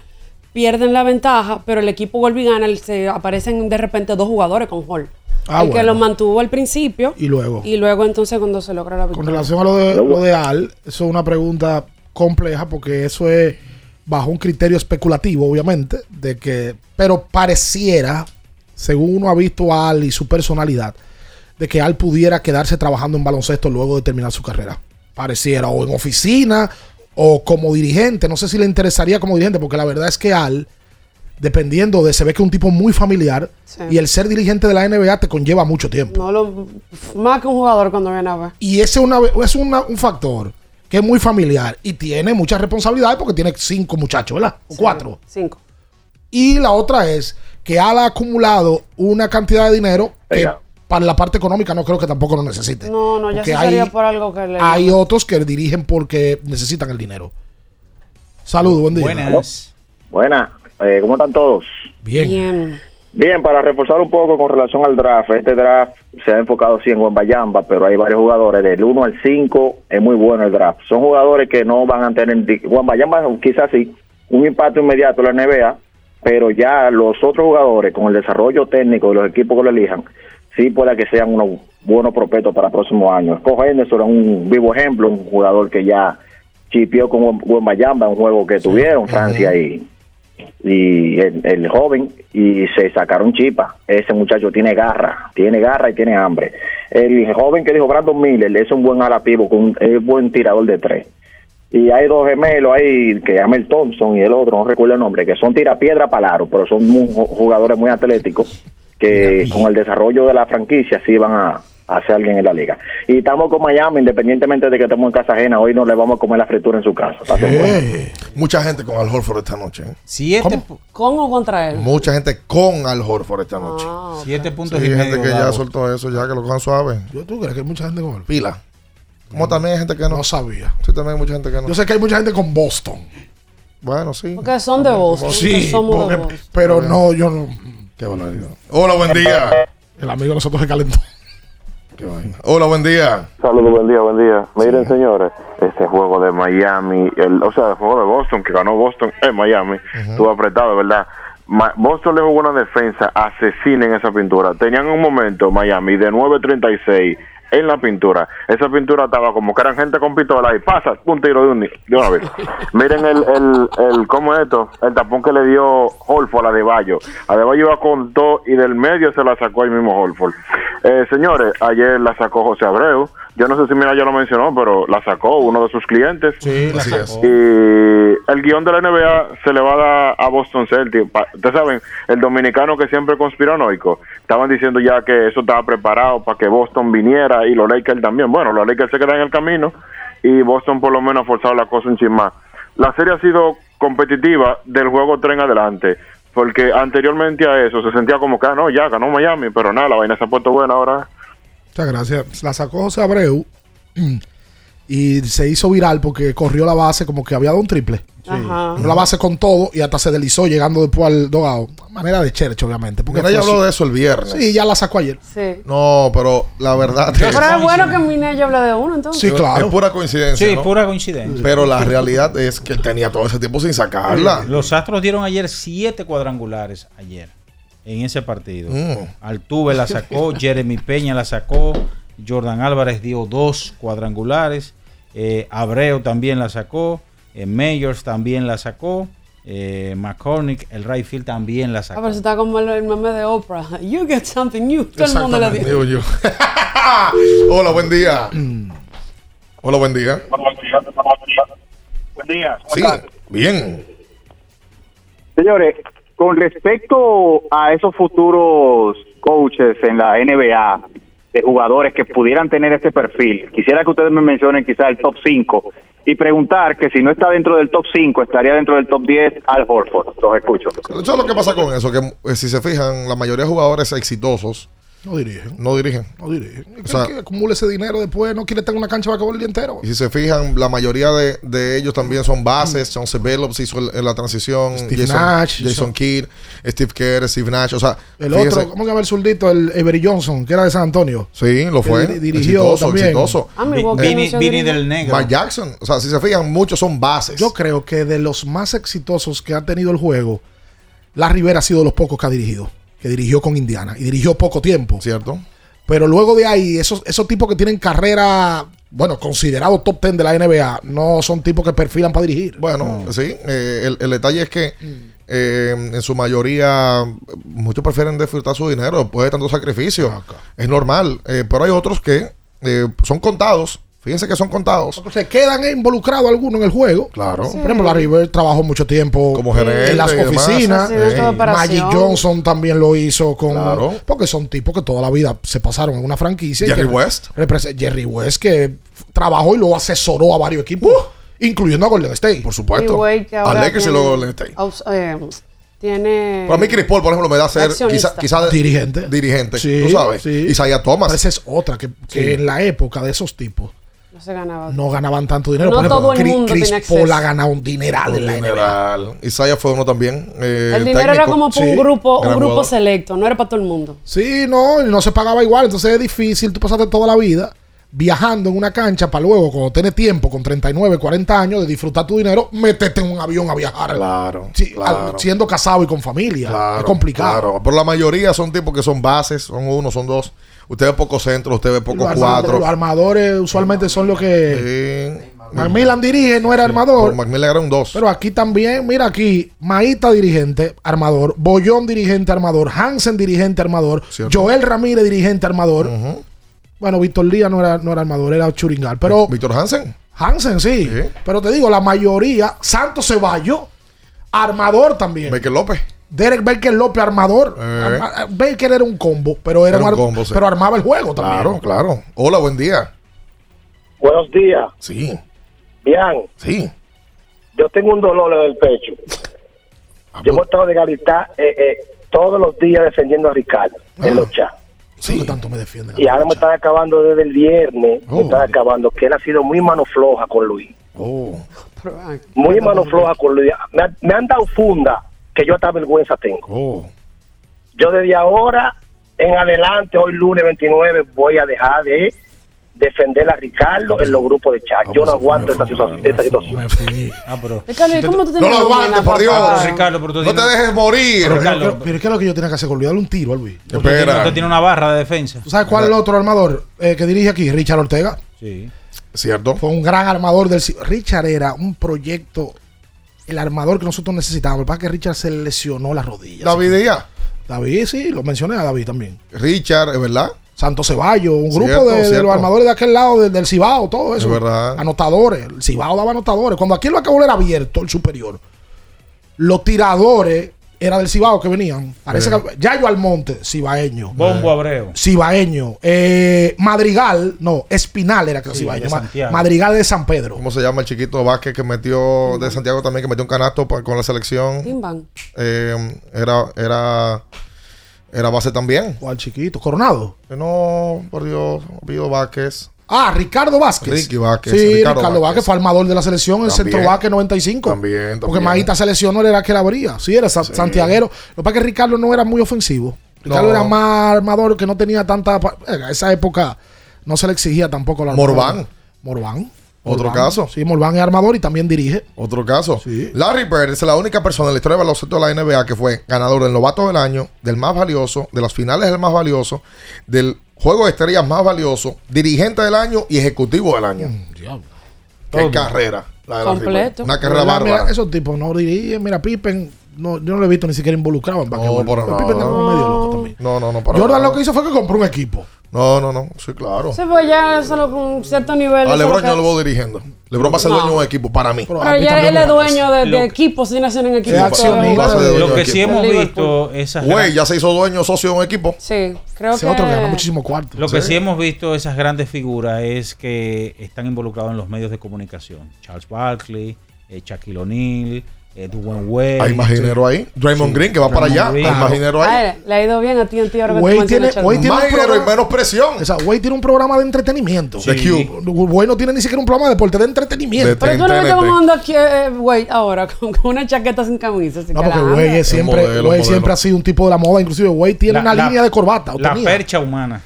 pierden la ventaja, pero el equipo vuelve y gana, se aparecen de repente dos jugadores con hall. Ah, el que lo mantuvo al principio Y luego. y luego entonces cuando se logra la Con victoria. relación a lo de, lo de Al, eso es una pregunta compleja porque eso es bajo un criterio especulativo, obviamente, de que, pero pareciera, según uno ha visto a Al y su personalidad, de que Al pudiera quedarse trabajando en baloncesto luego de terminar su carrera. Pareciera, o en oficina, o como dirigente. No sé si le interesaría como dirigente, porque la verdad es que Al, dependiendo de, se ve que es un tipo muy familiar, Sí. y el ser dirigente de la NBA te conlleva mucho tiempo. No lo, más que un jugador cuando viene a ver. Y ese una, es una- un factor que es muy familiar y tiene muchas responsabilidades porque tiene cinco muchachos, ¿verdad? O cuatro. Cinco. Y la otra es que Al ha acumulado una cantidad de dinero que para la parte económica no creo que tampoco lo necesite. No, no, ya se hay- sería por algo que le... Hay otros que dirigen porque necesitan el dinero. Saludos, buen día. Buenas. Buenas, eh, ¿cómo están todos? Bien. Bien. Bien, para reforzar un poco con relación al draft, este draft se ha enfocado sí en Guambayamba, pero hay varios jugadores del 1 al 5, es muy bueno el draft. Son jugadores que no van a tener, Guambayamba quizás sí, un impacto inmediato en la NBA, pero ya los otros jugadores con el desarrollo técnico de los equipos que lo elijan, sí pueda que sean unos buenos prospectos para próximos años. Scott Henderson es un vivo ejemplo, un jugador que ya chipió con Guambayamba en un juego que tuvieron Francia y y el, el joven y se sacaron chipa. Ese muchacho tiene garra, tiene garra y tiene hambre. El joven que dijo Brandon Miller es un buen alapivo, es buen tirador de tres. Y hay dos gemelos ahí que llama el Thompson y el otro, no recuerdo el nombre, que son tirapiedra palaro, pero son muy- jugadores muy atléticos que con el desarrollo de la franquicia sí van a, hacer alguien en la liga. Y estamos con Miami, independientemente de que estemos en casa ajena, hoy no le vamos a comer la fritura en su casa. Buenas. Mucha gente con Al Horford esta noche. ¿eh? Siete, ¿Con o contra él? Mucha gente con Al Horford esta noche. siete puntos Sí, y hay medio. gente que ya soltó eso, ya que lo cojan suave. Yo tú crees que hay mucha gente con él. Pila. Como también hay gente que no. No sabía. Sí, también hay mucha gente que no. Yo sé que hay mucha gente con Boston. Bueno, sí. Porque son de Boston. Sí, de Boston. pero no, yo no. Qué barbaridad. Hola, buen día. El amigo de nosotros se calentó. Hola, buen día. Saludos, buen día, buen día. Miren, señores, este juego de Miami, el, o sea, el juego de Boston, que ganó Boston en Miami, estuvo apretado, ¿verdad? Ma- Boston le jugó una defensa asesina en esa pintura. Tenían un momento Miami de 9.36 en la pintura. Esa pintura estaba como que eran gente con pistola y pasa un tiro de, un, de una vez. Miren el, el, el, ¿cómo es esto? El tapón que le dio Holford a De Bayo. A De Bayo iba con todo y del medio se la sacó el mismo Holford. Eh, señores, ayer la sacó José Abreu. Yo no sé si mira ya lo mencionó, pero la sacó uno de sus clientes. Sí, la sacó. Y el guion de la NBA se le va a dar a Boston Celtics. Ustedes saben, el dominicano que siempre conspiranoico, estaban diciendo ya que eso estaba preparado para que Boston viniera y los Lakers también. Bueno, los Lakers se quedan en el camino y Boston por lo menos ha forzado la cosa un chin más. La serie ha sido competitiva del juego 3 en adelante, porque anteriormente a eso se sentía como que, ah, no, ya ganó Miami, pero nada, la vaina se ha puesto buena ahora. Muchas gracias. La sacó José Abreu y se hizo viral porque corrió la base como que había dado un triple. Ajá. Corrió La base con todo y hasta se deslizó llegando después al dogado. Manera de Cherch, obviamente. Porque fue habló de eso el viernes. Sí, ya la sacó ayer. Sí. No, pero la verdad es, Pero es bueno que Minello hable de uno, entonces. es pura coincidencia. Sí, ¿no? pura coincidencia. Pero la realidad es que él tenía todo ese tiempo sin sacarla. Los Astros dieron ayer siete cuadrangulares ayer en ese partido. Mm. Altuve la sacó, Jeremy Peña la sacó, Jordan Álvarez dio dos cuadrangulares, eh, Abreu también la sacó, eh, Mayors también la sacó, eh, McCormick, el right field también la Ah, sacó. pero eso está como el, el meme de Oprah. You get something new. Todo el mundo le Exactamente, dio. digo yo. Hola, buen día. Hola, buen día. Buen día. ¿cómo Sí, bien. Señores, con respecto a esos futuros coaches en la NBA, de jugadores que pudieran tener este perfil, quisiera que ustedes me mencionen quizás el top 5 y preguntar que si no está dentro del top 5, estaría dentro del top 10 Al Horford. Los escucho. Eso es lo que pasa con eso, que eh, si se fijan, la mayoría de jugadores exitosos No dirigen. no dirigen. No dirigen. O sea- que acumule ese dinero después, no quiere estar en una cancha para acabar el día entero. Y si se fijan, la mayoría de, de ellos también son bases. John Ceballos hizo el- en la transición. Steve Jason, Nash Jason Kidd, Steve Kerr, Steve Nash. O sea, El fíjense- otro, ¿cómo se llama el zurdito? El Avery Johnson, que era de San Antonio. Sí, lo fue. dirigió exitoso, también. exitoso. Ah, del Negro. Mike Jackson. O sea, si se fijan, muchos son bases. Yo creo que de los más exitosos que ha tenido el juego, La Rivera ha sido de los pocos que ha dirigido. Que dirigió con Indiana. Y dirigió poco tiempo. Cierto. Pero luego de ahí, esos, esos tipos que tienen carrera, bueno, considerados top 10 de la NBA, no son tipos que perfilan para dirigir. Bueno, sí. eh, el, el detalle es que eh, en su mayoría muchos prefieren disfrutar su dinero después de tanto sacrificio. Es normal. eh, pero hay otros que son contados. Fíjense que son contados. Se quedan involucrados algunos en el juego. Claro. Por ejemplo, la River trabajó mucho tiempo Como gerente en las oficinas. Magic Johnson también lo hizo con. Claro. Porque son tipos que toda la vida se pasaron en una franquicia. y Jerry que West. Jerry West, que trabajó y luego asesoró a varios equipos, incluyendo a Golden State. Por supuesto. A Lakers y tiene- luego Golden State. eh, tiene. Para mí, Chris Paul, por ejemplo, me da ser Accionista. quizá, Dirigente. dirigente. Sí, tú sabes. sí. Isaiah Thomas. Esa es otra, que, que Sí. en la época de esos tipos No se ganaba. no ganaban tanto dinero. No Por ejemplo, todo el Chris- mundo Chris tiene Paul ha ganado un dineral en la NBA. Isaiah fue uno también. eh, el dinero era como Sí. un grupo, un grupo selecto, no era para todo el mundo. Sí, no, y no se pagaba igual. Entonces es difícil. Tú pasaste toda la vida viajando en una cancha para luego, cuando tienes tiempo, con 39, 40 años, de disfrutar tu dinero, meterte en un avión a viajar. Claro. Sí, claro. al- siendo casado y con familia. Claro, es complicado. claro. Pero la mayoría son tipos que son bases, son uno, son dos. Usted ve pocos centros, usted ve pocos cuatro. Los armadores usualmente son los que. Sí. Macmillan dirige, no era armador. Pero Macmillan era un 2. Pero aquí también, mira aquí, Maíta dirigente, armador, Bollón dirigente, armador, Hansen dirigente, armador, Joel Ramírez dirigente, armador. Bueno, Víctor Díaz no era, no era armador, era Churingal. Pero Víctor Hansen. Hansen, sí. Pero te digo, la mayoría, Santos Ceballos, armador también. Baker López. Derek Baker López, armador. Eh. Arma- Baker era un combo, pero era, Era un un ar- combo, sí. pero armaba el juego también. Claro, claro. Hola, buen día. Buenos días. Sí. Bien. Sí. Yo tengo un dolor en el pecho. Yo hemos estado de Galitá eh, eh, todos los días defendiendo a Ricardo en los chats. Sí. tanto me defienden? Y ahora me están acabando desde el viernes. Oh. Me están acabando que él ha sido muy mano floja con Luis. Oh. Muy mano floja con Luis. Me han dado funda que yo hasta vergüenza tengo. Oh. Yo desde ahora en adelante, hoy lunes 29, voy a dejar de defender a Ricardo en los grupos de chat. Yo no aguanto esta situación. Esta situación. Ah, pero. Ricardo, ¿y cómo tú No tienes lo aguantes, por Dios. papá? Ricardo, pero tú No te dejes morir. Pero, Ricardo, pero- pero ¿qué es lo que yo tenía que hacer? Olvidarle un tiro a Luis. Usted usted tiene una barra de defensa. ¿Tú sabes cuál es el otro armador eh, que dirige aquí? Richard Ortega. Sí. Cierto. Fue un gran armador del... Richard era un proyecto, el armador que nosotros necesitábamos. Lo que Richard se lesionó la rodilla. David Díaz. David, sí, lo mencioné a David también. Richard, ¿es verdad? Santo Ceballos, un grupo Cierto, de, los armadores de aquel lado de- del Cibao, todo eso. Es verdad. Anotadores. El Cibao daba anotadores. Cuando aquí el acabó era abierto, el superior. Los tiradores era del Cibao que venían. Parece Eh. que Yayo Almonte, cibaeño. Bombo Abreu. Cibaeño. Eh, Madrigal, no, Espinal era que Sí, cibaeño. de. Madrigal de San Pedro. ¿Cómo se llama el chiquito Vázquez que metió de Santiago también, que metió un canasto pa- con la selección? Bim, bam. Eh, era, era, era base también. ¿Cuál chiquito? Coronado. Que no, por Dios, Pío Vázquez. Ah, Ricardo Vázquez. Ricky Vázquez, Sí, Ricardo Ricardo, Vázquez. Vázquez fue armador de la selección, el También. centro Vázquez 95. También, Porque también. Maíta se lesionó, él era que la abría. Sí, era sa- santiaguero. Lo que pasa es que Ricardo no era muy ofensivo. Ricardo No. era más armador que no tenía tanta. esa época no se le exigía tampoco la Morván. Morván. Otro caso. Sí, Morván es armador y también dirige. Otro caso. Larry Bird es la única persona en la historia de baloncesto de la NBA que fue ganador del novato del año, del más valioso, de las finales del más valioso, del juego de estrellas más valioso, dirigente del año y ejecutivo del año. Qué Todo. carrera. La de Completo. Bird. Una carrera Mira, mira, bárbara. esos tipos no dirigen. Mira, Pippen, no, yo no lo he visto ni siquiera involucrado en No, basquetbol. por Pero nada. Pippen está como medio loco también. No, no, no. para Jordan nada. lo que hizo fue que compró un equipo. No, no, no. Sí, claro. Se fue ya solo con un cierto nivel. A LeBron lo yo lo voy dirigiendo. LeBron va a ser No. dueño de un equipo para mí. Pero ya él es dueño de, de equipos, sin hacer en equipo. Lo que sí hemos visto, esas Güey, ya se hizo dueño socio de un equipo. Sí, creo que. otro que ganó muchísimo cuarto. Lo que Sí. sí hemos visto esas grandes figuras es que están involucrados en los medios de comunicación. Charles Barkley, eh, Shaquille O'Neal, eh, Dwayne Wade. Hay más dinero ahí. Draymond Sí. Green que va para allá. Green. Hay más dinero ahí. Le ha ido bien a ti en ti ahora que mencionas tiene, tiene Más un dinero y programa, menos presión. o sea, Wade tiene un programa de entretenimiento. Cube. Wade no tiene ni siquiera un programa de deporte de entretenimiento. De Pero tú no ves vamos andando aquí, eh, Wade, ahora, con, con una chaqueta sin camisa. así No, que porque anda. Wade es siempre, modelo, Wade modelo. siempre ha sido un tipo de la moda. Inclusive Wade tiene La- una la- línea de corbata. o La tenía. percha humana.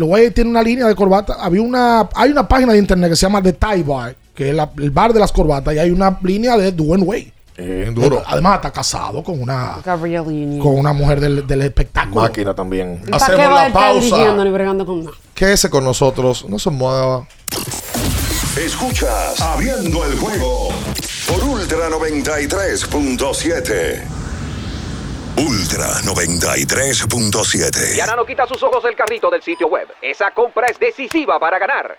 Wade tiene una línea de corbata. Había una, hay una página de internet que se llama The Tie Bar, que es la- el bar de las corbatas, y hay una línea de Dwayne Wade. Eh, duro. Además, está casado con una, con una mujer del, del espectáculo. Máquina también. ¿Y ¿Para qué Hacemos la pausa. ni bregando con? Quédese con nosotros. No se mueva. Escuchas Abriendo el juego por Ultra 93.7. Ultra 93.7. Diana no quita sus ojos del carrito del sitio web. Esa compra es decisiva para ganar.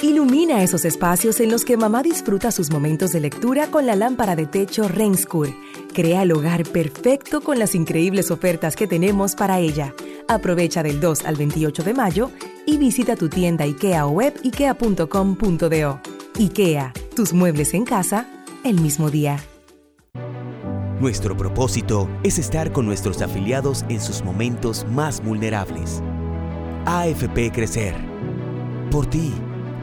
Ilumina esos espacios en los que mamá disfruta sus momentos de lectura con la lámpara de techo Renskur. Crea el hogar perfecto con las increíbles ofertas que tenemos para ella. Aprovecha del 2 al 28 de mayo y visita tu tienda IKEA o web ikea.com.do. IKEA, tus muebles en casa el mismo día. Nuestro propósito es estar con nuestros afiliados en sus momentos más vulnerables. AFP Crecer. Por ti,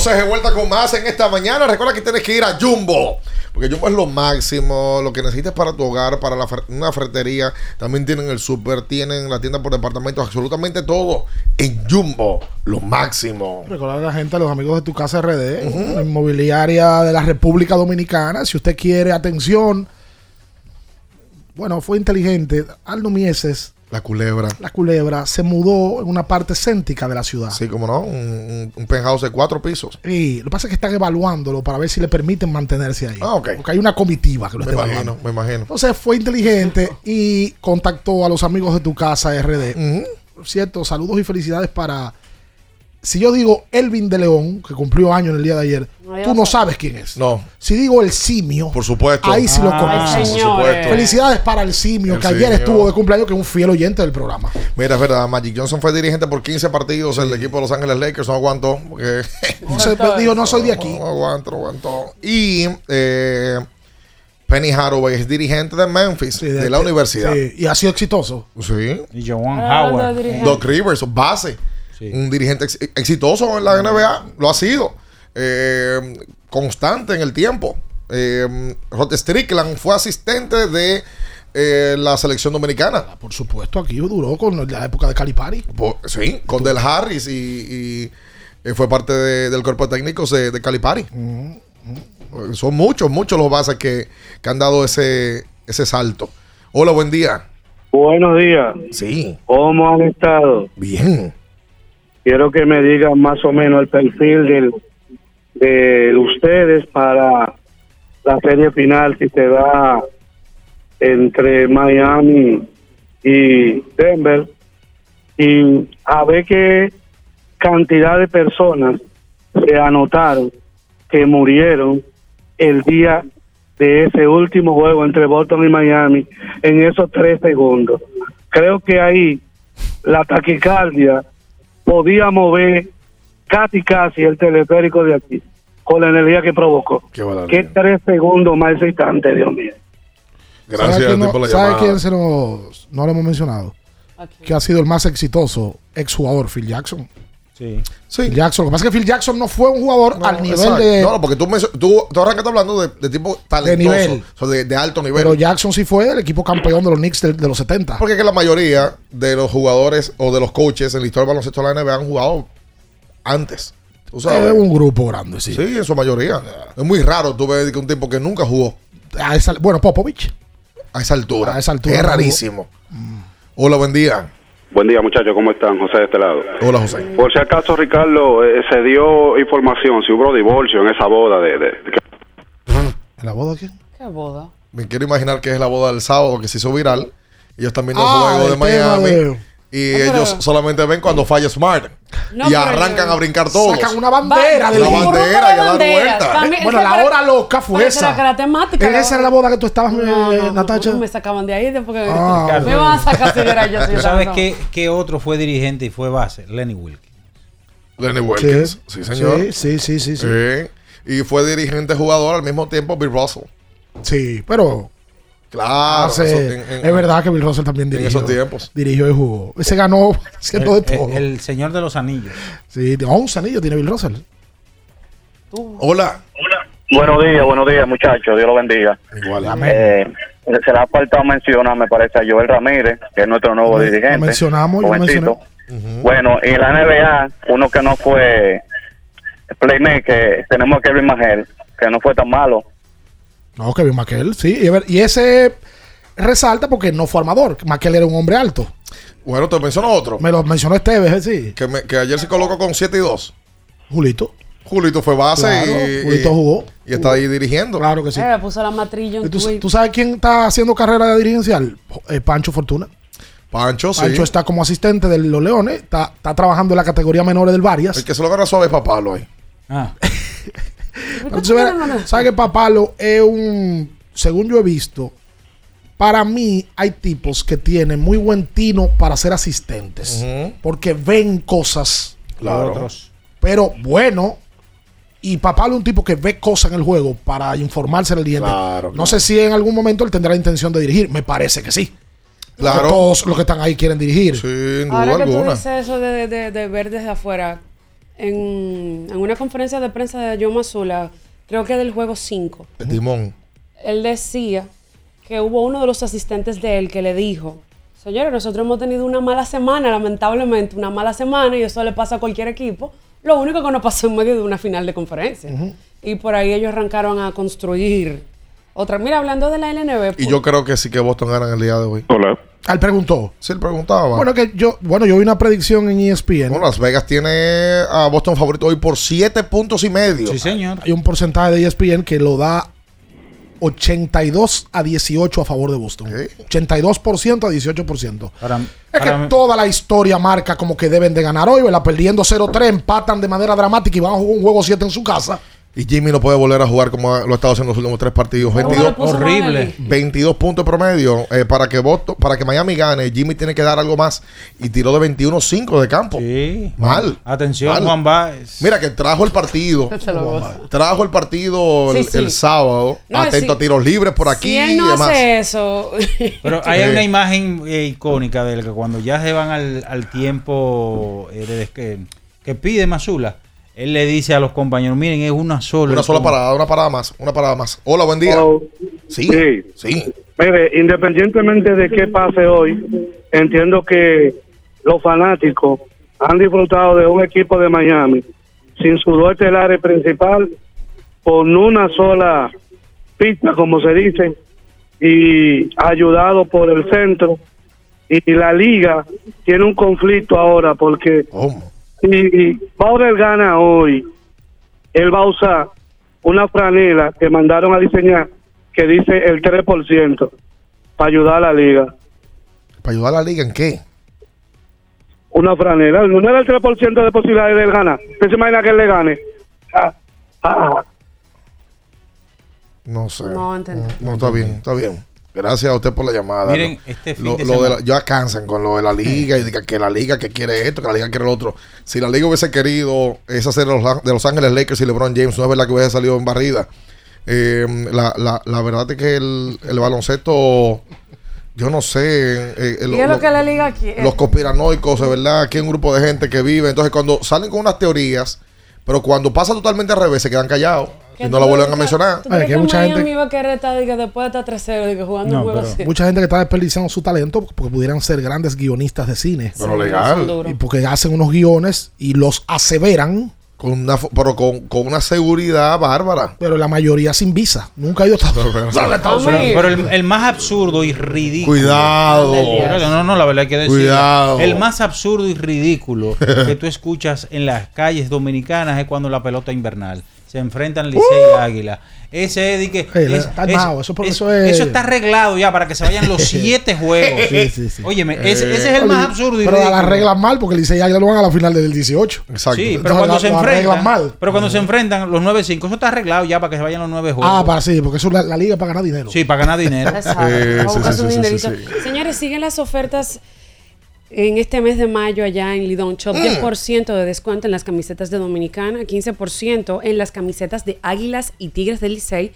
Entonces de vuelta con más en esta mañana. Recuerda que tienes que ir a Jumbo. Porque Jumbo es lo máximo, lo que necesitas para tu hogar, para la una ferretería. También tienen el súper, tienen la tienda por departamentos, absolutamente todo. En Jumbo, lo máximo. Recordar a la gente, a los amigos de tu casa RD, la inmobiliaria de la República Dominicana. Si usted quiere atención, bueno, fue inteligente. Aldo Mieses, La culebra. la culebra, se mudó en una parte céntrica de la ciudad. Sí, como no, un, un- penthouse de cuatro pisos. Y lo que pasa es que están evaluándolo para ver si le permiten mantenerse ahí. Ah, ok. Porque hay una comitiva que lo Me está imagino, evaluando. me imagino. Entonces fue inteligente y contactó a los amigos de tu casa RD. Por cierto, saludos y felicidades para. Si yo digo Elvin de León, que cumplió años en el día de ayer, No, tú no sabes quién es. No. Si digo el simio, Por supuesto. ahí sí lo Ah, conoces. por supuesto. Felicidades para el simio, El que ayer simio. estuvo de cumpleaños, que es un fiel oyente del programa. Mira, es verdad, Magic Johnson fue dirigente por 15 partidos. El equipo de Los Ángeles Lakers no aguantó. Porque pues, dijo, no soy de aquí. No aguanto, no aguanto. Y eh, Penny Hathaway es dirigente de Memphis, de, la universidad. Sí, y ha sido exitoso. Sí. Y Joan Ah, Howard. Doc Rivers, base. Un dirigente ex- exitoso en la NBA. Lo ha sido. Eh, constante en el tiempo. Eh, Rod Strickland fue asistente de eh, la selección dominicana. Por supuesto, aquí duró con la época de Calipari. Sí, con Del Harris y, y, eh, fue parte de- del cuerpo técnico de, de Calipari. Eh, Son muchos, muchos los bases que, que han dado ese, ese salto. Hola, buen día. Buenos días. Sí. ¿Cómo han estado? Bien. Quiero que me digan más o menos el perfil del, de ustedes para la serie final, si se da entre Miami y Denver. Y a ver qué, cantidad de personas se anotaron que murieron el día de ese último juego entre Boston y Miami en esos tres segundos. Creo que ahí la taquicardia podía mover casi casi el teleférico de aquí con la energía que provocó. Qué tres segundos más excitante, Dios mío. Gracias ¿Sabe a quién, no, por la sabe llamada. quién se nos, no lo hemos mencionado? Que ha sido el más exitoso exjugador, Phil Jackson. Sí. Phil Jackson. Lo que pasa es que Phil Jackson no fue un jugador al nivel Exacto. de. No, no, porque tú, me, tú, tú arrancaste hablando de, de tipo talentoso. nivel. o sea, de, de alto nivel. Pero Jackson sí fue el equipo campeón de los Knicks de, de los 70. Porque es que la mayoría de los jugadores o de los coaches en la historia del baloncesto de la NBA han jugado antes. ¿Tú sabes? Es un grupo grande, sí. Sí, en su mayoría. Es muy raro tú ves que un tipo que nunca jugó A esa- bueno, Popovich. a esa altura. A esa altura Es rarísimo. Hola, buen día. Buen día, muchachos, ¿cómo están? José de este lado. Hola, José. Por si acaso, Ricardo, eh, se dio información si hubo divorcio en esa boda de... de- de- ¿En la boda quién? ¿Qué boda? Me quiero imaginar que es la boda del sábado que se hizo viral. Ellos también viendo Ah, el juego de Miami. Y Ah, pero- ellos solamente ven cuando falla Smart. No, y arrancan a brincar todos. Sacan una bandera del la bandera y a dar vuelta. También- Bueno, la hora loca fue esa. que la temática. En esa era la boda que tú estabas, No, eh, no, Natacha. Me sacaban de ahí después que Ah, me van a sacar si era yo. si ¿Tú yo sabes qué, qué otro fue dirigente y fue base? Lenny Wilkins. Lenny Wilkins. Sí, señor. Sí, sí, sí, sí. sí. Sí. Y fue dirigente jugador al mismo tiempo Bill Russell. Sí, pero. Claro. hace- eso en- en- es verdad que Bill Russell también en dirigió. esos tiempos. Dirigió y jugó. Se ganó haciendo de El, todo. el- el señor de los anillos. Sí, de 11 anillos tiene Bill Russell. Hola. Buenos días, buenos días, muchachos. Dios lo bendiga. Igual. Eh, se le ha faltado mencionar, me parece, a Joel Ramírez, que es nuestro nuevo Lo dirigente. mencionamos, yo lo mencioné. Bueno, y en la NBA, uno que no fue playmaker, tenemos a Kevin Magel, que no fue tan malo. No, Kevin McKell, sí. Y, a ver, y ese resalta porque no fue armador. McKell era un hombre alto. Bueno, te menciono otro. Me lo mencionó Esteves, sí. Que, me- que ayer se colocó con 7 y 2. Julito. Julito fue base Claro, y, Julito jugó. y está ahí dirigiendo. Claro que sí. Eh, puso la matrilla en ¿Y ¿Tú, tú sabes quién está haciendo carrera dirigencial? Eh, Pancho Fortuna. Pancho, sí. Pancho está como asistente de los Leones. Está, está trabajando en la categoría menores del Varias. El que se lo gana suave es Papalo ahí. Ah. Pero tú sabes, ¿sabes que Papalo es un, según yo he visto, para mí hay tipos que tienen muy buen tino para ser asistentes, porque ven cosas, Claro. Otros. pero bueno, y Papalo es un tipo que ve cosas en el juego para informarse del diente. Claro, No sé si en algún momento él tendrá la intención de dirigir, me parece que sí. Claro. Porque Todos los que están ahí quieren dirigir. Sin Ahora duda que tú alguna. dices eso de, de- de ver desde afuera, en, en una conferencia de prensa de Joe Mazzulla, creo que del juego 5, El timón. él decía que hubo uno de los asistentes de él que le dijo, señores, nosotros hemos tenido una mala semana, lamentablemente, una mala semana, y eso le pasa a cualquier equipo. Lo único que nos pasó en medio de una final de conferencia. Y por ahí ellos arrancaron a construir otra. Mira, hablando de la LNB. Y yo creo que sí que Boston gana el día de hoy. Hola. Él preguntó. Sí, él preguntaba. Bueno, que yo, bueno, yo vi una predicción en ESPN. Bueno, Las Vegas tiene a Boston favorito hoy por 7 puntos y medio. Sí, señor. Hay un porcentaje de ESPN que lo da 82 a 18 a favor de Boston. 82% a 18%. Para, Es para que mí- toda la historia marca como que deben de ganar hoy, ¿verdad? Perdiendo 0-3, empatan de manera dramática y van a jugar un juego 7 en su casa. Y Jimmy no puede volver a jugar como ha- lo ha estado haciendo en los últimos tres partidos. ¿Cómo 22, le puso Horrible. Manelli? 22 puntos promedio. Eh, para, que Boston, para que Miami gane, Jimmy tiene que dar algo más. Y tiró de 21-5 de campo. Sí. Mal. Atención, Mal. Juan Baez. Mira que trajo el partido. Se lo goza. trajo el partido el, Sí, sí. el sábado. No, atento a tiros libres por aquí Si y él no demás. hace eso. Pero hay Sí. una imagen eh, icónica de él que cuando ya se van al, al tiempo eh, de- que, que pide Mazula, él le dice a los compañeros, miren, es una sola. Una sola parada, una parada más. Una parada más. Hola, buen día. Oh, Sí, sí. sí. Mire, independientemente de qué pase hoy, entiendo que los fanáticos han disfrutado de un equipo de Miami sin su dos estelares principal, con una sola pista, como se dice, y ayudado por el centro. Y la liga tiene un conflicto ahora porque si Bauer gana hoy, él va a usar una franela que mandaron a diseñar que dice el 3% para ayudar a la liga. ¿Para ayudar a la liga en qué? una franela. No era el 3% de posibilidades de él ganar. ¿Usted se imagina que él le gane? Ah, ah. No sé. No entendí. No, está bien, está bien. Gracias a usted por la llamada. Miren, Lo- este fin lo- de lo semana- la- ya cansan con lo de la liga y diga que la liga que quiere esto, que la liga quiere lo otro. Si la liga hubiese querido esa serie de los, de Los Ángeles Lakers y LeBron James, no es verdad que hubiese salido en barrida. Eh, la, la, la verdad es que el, el baloncesto, yo no sé. eh, el- ¿Y es lo- lo que la liga quiere? los conspiranoicos, de verdad, aquí hay un grupo de gente que vive. Entonces, cuando salen con unas teorías, pero cuando pasa totalmente al revés, se quedan callados y ¿Qué no la vuelven crees a mencionar. ¿Tú crees que Miami iba a querer estar de que después de estar 3-0 de que jugando un juego así? Mucha gente que está desperdiciando su talento porque pudieran ser grandes guionistas de cine. Pero Sí, legal. Y porque hacen unos guiones y los aseveran. Con una, pero con, con una seguridad bárbara. Pero la mayoría sin visa. Nunca ha ido a Estados Unidos. pero el, el más absurdo y ridículo. Cuidado. No, no, la verdad hay que decir. Cuidado. El más absurdo y ridículo que tú escuchas en las calles dominicanas es cuando la pelota invernal se enfrentan Licey y Águila. Ese es de que. Ey, es- está es- armado, eso por es- eso es- eso está arreglado ya para que se vayan los siete juegos. Sí, sí, sí. Óyeme, ese, ese es el Oye, más absurdo y Pero las reglas mal porque el Licey Águila lo van a la final del 18. Exacto. Sí, pero cuando se enfrentan mal. pero cuando se enfrentan los 9-5, eso está arreglado ya para que se vayan los nueve juegos. Ah, para sí, porque eso es la, la liga para ganar dinero. Sí, para ganar dinero. Exacto. Eh. Señores, siguen las ofertas en este mes de mayo allá en Lidón Shop. Mm. 10% de descuento en las camisetas de Dominicana, 15% en las camisetas de Águilas y Tigres del Licey.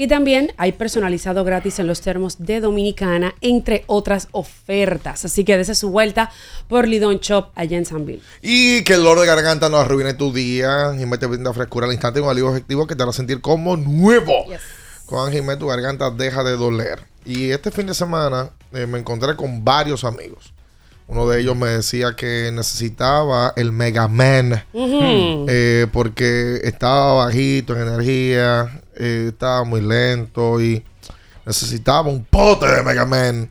Y también hay personalizado gratis en los termos de Dominicana, entre otras ofertas. Así que dése su vuelta por Lidón Shop allá en Sanville. Y que el dolor de garganta no arruine tu día. Jiménez te brinda frescura al instante con alivio efectivo que te hará sentir como nuevo. Con Jiménez tu garganta deja de doler. Y este fin de semana eh, me encontré con varios amigos. Uno de ellos me decía que necesitaba el Mega Man. Eh, porque estaba bajito en energía, eh, estaba muy lento y necesitaba un pote de Mega Man.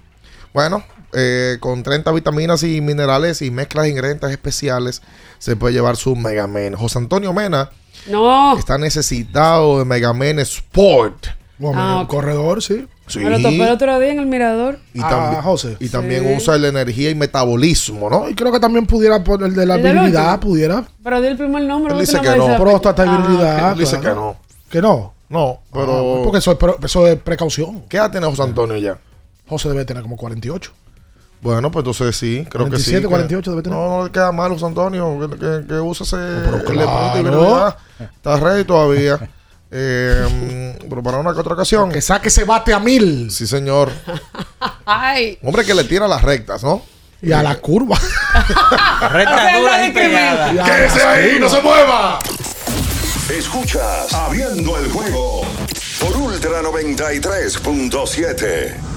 Bueno, eh, con 30 vitaminas y minerales y mezclas de ingredientes especiales, se puede llevar su Mega Man. José Antonio Mena No. está necesitado de Mega Man Sport. Bueno, Ah, ok. corredor, sí. Sí. Me lo topé el otro día en el mirador. Y, Ah, también, José. y también Sí. usa la energía y metabolismo, ¿no? Y creo que también pudiera poner el de la ¿El del virilidad, último? pudiera. Pero di el primer nombre. Él dice que no. dice- Próstata y Ah, virilidad. Él dice claro. que no. Que no. No, pero... Ah, porque eso es, pero eso es precaución. ¿Qué edad tiene José Antonio ya? José debe tener como 48. Bueno, pues entonces sí, creo que sí. 47, que- 48 debe tener. No, no le queda mal, José Antonio, que, que, que usa ese claro. de virilidad. Está ready todavía. Eh, pero para una que otra ocasión. Que saque ese bate a mil. Sí, señor. Ay. Hombre que le tira las rectas, ¿no? Y a la curva. Rectas duras y pegadas. ¡Quédese ahí! ¡No se mueva! Escuchas Abriendo el juego por Ultra 93.7.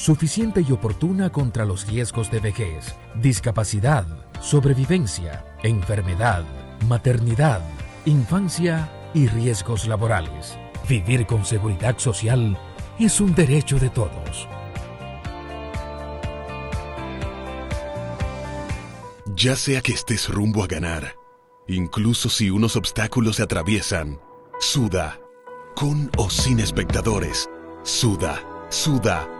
suficiente y oportuna contra los riesgos de vejez, discapacidad, sobrevivencia, enfermedad, maternidad, infancia y riesgos laborales. Vivir con seguridad social es un derecho de todos. Ya sea que estés rumbo a ganar, incluso si unos obstáculos se atraviesan, suda, con o sin espectadores, suda, suda,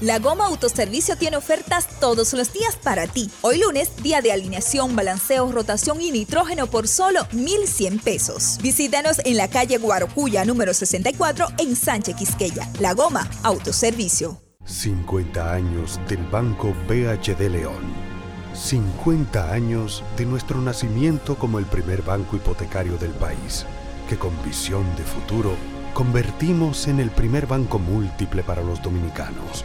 La Goma Autoservicio tiene ofertas todos los días para ti. Hoy lunes, día de alineación, balanceo, rotación y nitrógeno por solo 1,100 pesos. Visítanos en la calle Guarocuya, número 64, en Sánchez Quisqueya. La Goma Autoservicio. 50 años del Banco BHD León. 50 años de nuestro nacimiento como el primer banco hipotecario del país, que con visión de futuro convertimos en el primer banco múltiple para los dominicanos.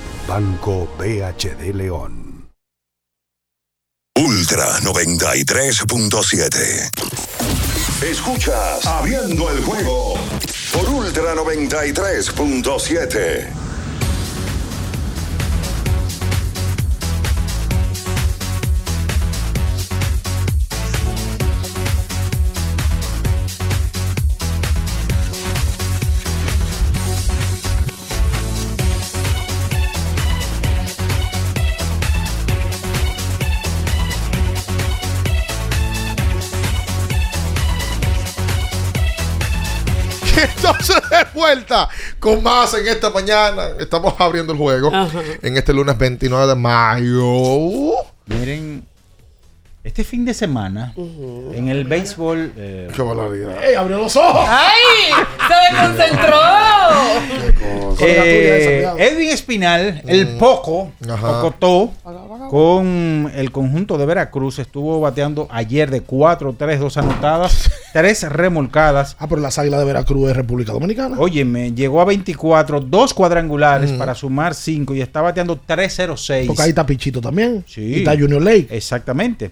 Banco BHD León. Ultra 93.7. Escuchas Abriendo el juego por Ultra 93.7. vuelta con más en esta mañana. Estamos abriendo el juego en este lunes 29 de mayo. Miren, este fin de semana, en el béisbol. eh, Qué barbaridad. ¡Ey, abrió los ojos! ¡Ay! ¡Se desconcentró! Eh, Edwin Espinal, el Poco, Ajá. Pocotó, con el conjunto de Veracruz, estuvo bateando ayer de 4-3, dos anotadas, tres remolcadas. Ah, pero las águilas de Veracruz es República Dominicana. Óyeme, llegó a 24, dos cuadrangulares para sumar 5 y está bateando 3-0-6. Porque ahí está Pichito también. Sí. Y está Junior Lake. Exactamente.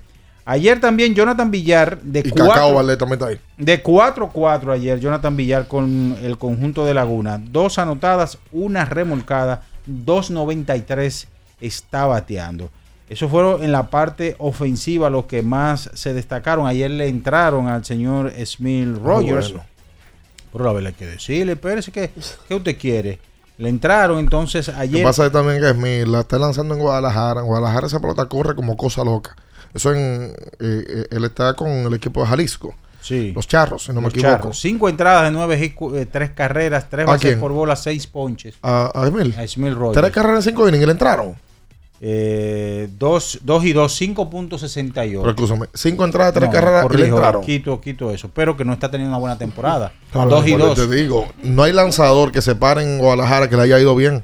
Ayer también Jonathan Villar de Y Cacao 4 Valdés también está ahí. de 4-4 ayer Jonathan Villar con el conjunto de Laguna. Dos anotadas, una remolcada, 2.93 está bateando. Eso fueron en la parte ofensiva los que más se destacaron. Ayer le entraron al señor Smith Rogers. bueno. Pero la verdad hay que decirle, espérese, ¿qué, ¿qué usted quiere? Le entraron entonces Lo que ayer. pasa es también que Smith la está lanzando en Guadalajara. En Guadalajara esa pelota corre como cosa loca. Eso en. eh, eh, él está con el equipo de Jalisco. Sí. Los charros, si no me equivoco. Charros. Cinco entradas de nueve eh, tres carreras, tres ¿A bases por bola, seis ponches. A, a Emil. A Smith Rogers. Tres carreras en cinco innings y le entraron. Eh, dos, dos y dos, 5.68. Pero escúchame, cinco entradas, tres No, carreras y le entraron. Quito, quito eso. Pero que no está teniendo una buena temporada. Claro, dos y por eso dos. Te digo, no hay lanzador que se pare en Guadalajara que le haya ido bien.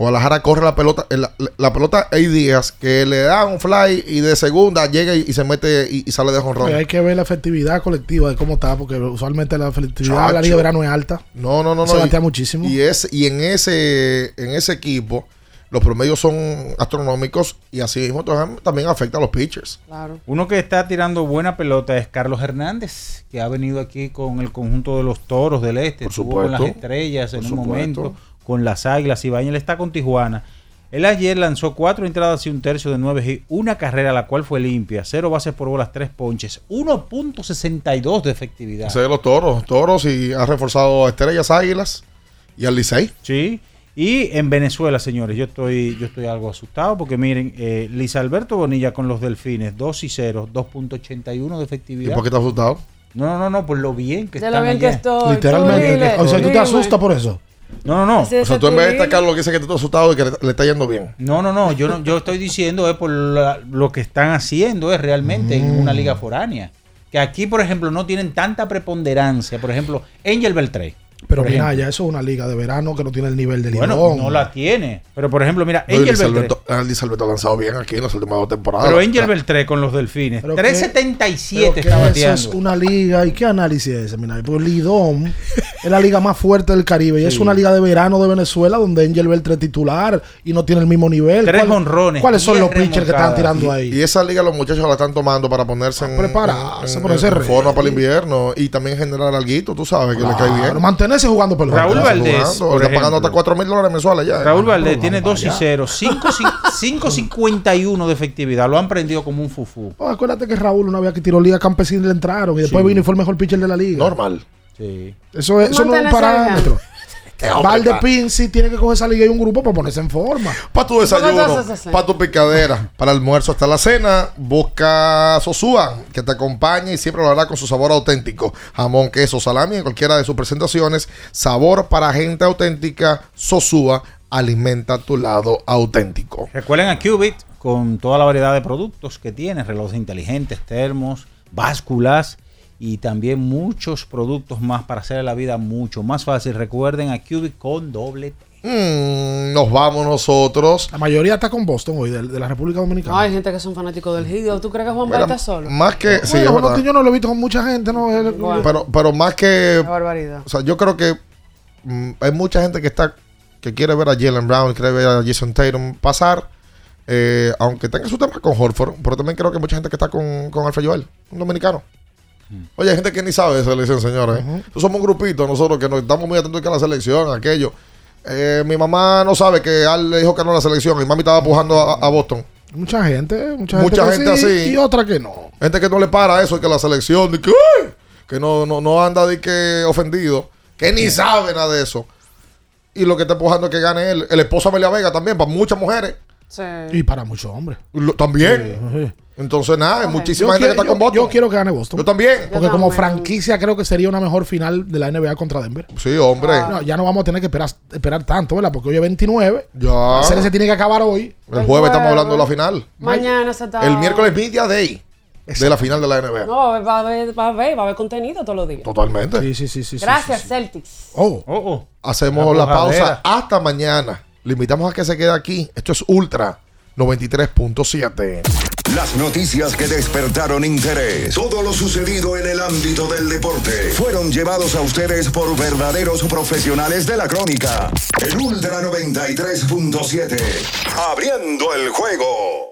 Guadalajara corre la pelota, eh, la, la pelota hay días que le da un fly y de segunda llega y, y se mete y, y sale de jonrón. Hay que ver la efectividad colectiva de cómo está, porque usualmente la efectividad de la. Liga de Verano es alta. No, no, no, Se no. batea y, muchísimo. Y, es, y en ese en ese equipo los promedios son astronómicos y así mismo también afecta a los pitchers. Claro. Uno que está tirando buena pelota es Carlos Hernández, que ha venido aquí con el conjunto de los toros del este. Por Estuvo con las supuesto. estrellas en Por un supuesto. momento, con las águilas. Y él está con Tijuana. Él ayer lanzó cuatro entradas y un tercio de nueve y una carrera, la cual fue limpia. Cero bases por bolas, tres ponches. 1.62 de efectividad. Ese de los toros, toros y ha reforzado a Estrellas Águilas y al Licey. Sí. Y en Venezuela, señores, yo estoy, yo estoy algo asustado porque miren, eh, Luis Alberto Bonilla con los Delfines, 2 y 0, 2.81 de ¿Y efectividad. por qué estás asustado? No, no, no, no, por lo bien que De están lo bien que estoy. Literalmente. Dile, o sea, tú te asustas por eso. No, no, no. O sea, tú en vez de destacar lo que dice que asustado y que le, le está yendo bien. No, no, no, yo no, yo estoy diciendo es por la- lo que están haciendo es realmente en Mm. una liga foránea. Que aquí, por ejemplo, no tienen tanta preponderancia. Por ejemplo, Angel Beltré. Pero Por mira, ejemplo. ya eso es una liga de verano que no tiene el nivel de Bueno, Lidón. no la tiene. Pero por ejemplo, mira, Angel Beltré. Alberto, ah, Luis Alberto ha lanzado bien aquí en las últimas dos temporadas. Pero Angel Ah, Beltré con los delfines. Pero que- 377 Pero que está Eso bateando. es una liga. ¿Y qué análisis es ese, mira? Porque Lidón es la liga más fuerte del Caribe. Y es una liga de verano de Venezuela donde Angel Beltré es titular y no tiene el mismo nivel. Tres ¿Cuál- jonrones, ¿Cuáles son los pitchers que están tirando ahí? Y esa liga los muchachos la están tomando para ponerse en, prepararse, en- ponerse en ready. forma para el invierno y también generar algo, tú sabes, que le cae bien. Claro, mantenerse jugando pelota. Raúl Valdés, por están pagando hasta 4 mil dólares mensuales ya. Raúl Ah, Valdés tiene vamos 2 y allá. 0, 5.51 de efectividad. Lo han prendido como un fufú. Oh, acuérdate que Raúl una vez que tiró liga campesina le entraron y después Sí. vino y fue el mejor pitcher de la liga. Normal. Sí. Eso, es, eso no es un parámetro. Hombre Valde está- Pinci tiene que coger esa liga y un grupo para ponerse en forma. Para tu ¿Cómo tú desayuno, para tu picadera, para el almuerzo hasta la cena, busca Sosúa, que te acompañe y siempre lo hará con su sabor auténtico. Jamón, queso, salami en cualquiera de sus presentaciones. Sabor para gente auténtica. Sosúa alimenta tu lado auténtico. Recuerden a Qubit con toda la variedad de productos que tiene, relojes inteligentes, termos, básculas y también muchos productos más para hacer la vida mucho más fácil. Recuerden a Qubit con doble T. Mm, nos vamos nosotros. La mayoría está con Boston hoy, de, de la República Dominicana. Hay gente que son fanáticos del Hideo. ¿Tú crees que Juan Mira, Baita solo? Más que. sí, es Bueno, que yo no lo he visto con mucha gente, ¿no? Bueno. Pero, pero más que. Qué barbaridad. O sea, yo creo que mm, hay mucha gente que está que quiere ver a Jalen Brown, quiere ver a Jason Tatum pasar, eh, aunque tenga su tema con Horford, pero también creo que hay mucha gente que está con, con Alfa Joel, un dominicano. Oye, hay gente que ni sabe de selección, señores. Nosotros Somos un grupito, nosotros que nos estamos muy atentos que a la selección, aquello. Eh, mi mamá no sabe que Al le dijo que no a la selección y mami estaba pujando a, a Boston. Mucha gente, mucha, Mucha gente, gente que sí, así. y otra que no. Gente que no le para eso, que la selección, de que, "Ay", que no, no, no anda de que ofendido, que ni sabe nada de eso. Y lo que está empujando es que gane él. El esposo de Amelia Vega también, para muchas mujeres. Sí. Y para muchos hombres. Lo- también. Entonces, nada, hay muchísima Yo gente que está con Boston. yo quiero que gane Boston. Yo también. Porque como también. franquicia creo que sería una mejor final de la NBA contra Denver. Sí, hombre. No, ya no vamos a tener que esperar, esperar tanto, ¿verdad? Porque hoy es 29. Ya. La serie se tiene que acabar hoy. El jueves estamos hablando de la final. Mañana se está. El miércoles Media Day de la final de la NBA. No, va a haber, va a haber, va a haber contenido todos los días. Totalmente. Sí, sí, sí, sí. Gracias, sí, sí. Celtics. Oh, Oh, oh. Hacemos La la pausa hasta mañana. Le invitamos a que se quede aquí. Esto es Ultra 93.7. Las noticias que despertaron interés, todo lo sucedido en el ámbito del deporte, fueron llevados a ustedes por verdaderos profesionales de la crónica. El Ultra 93.7, abriendo el juego.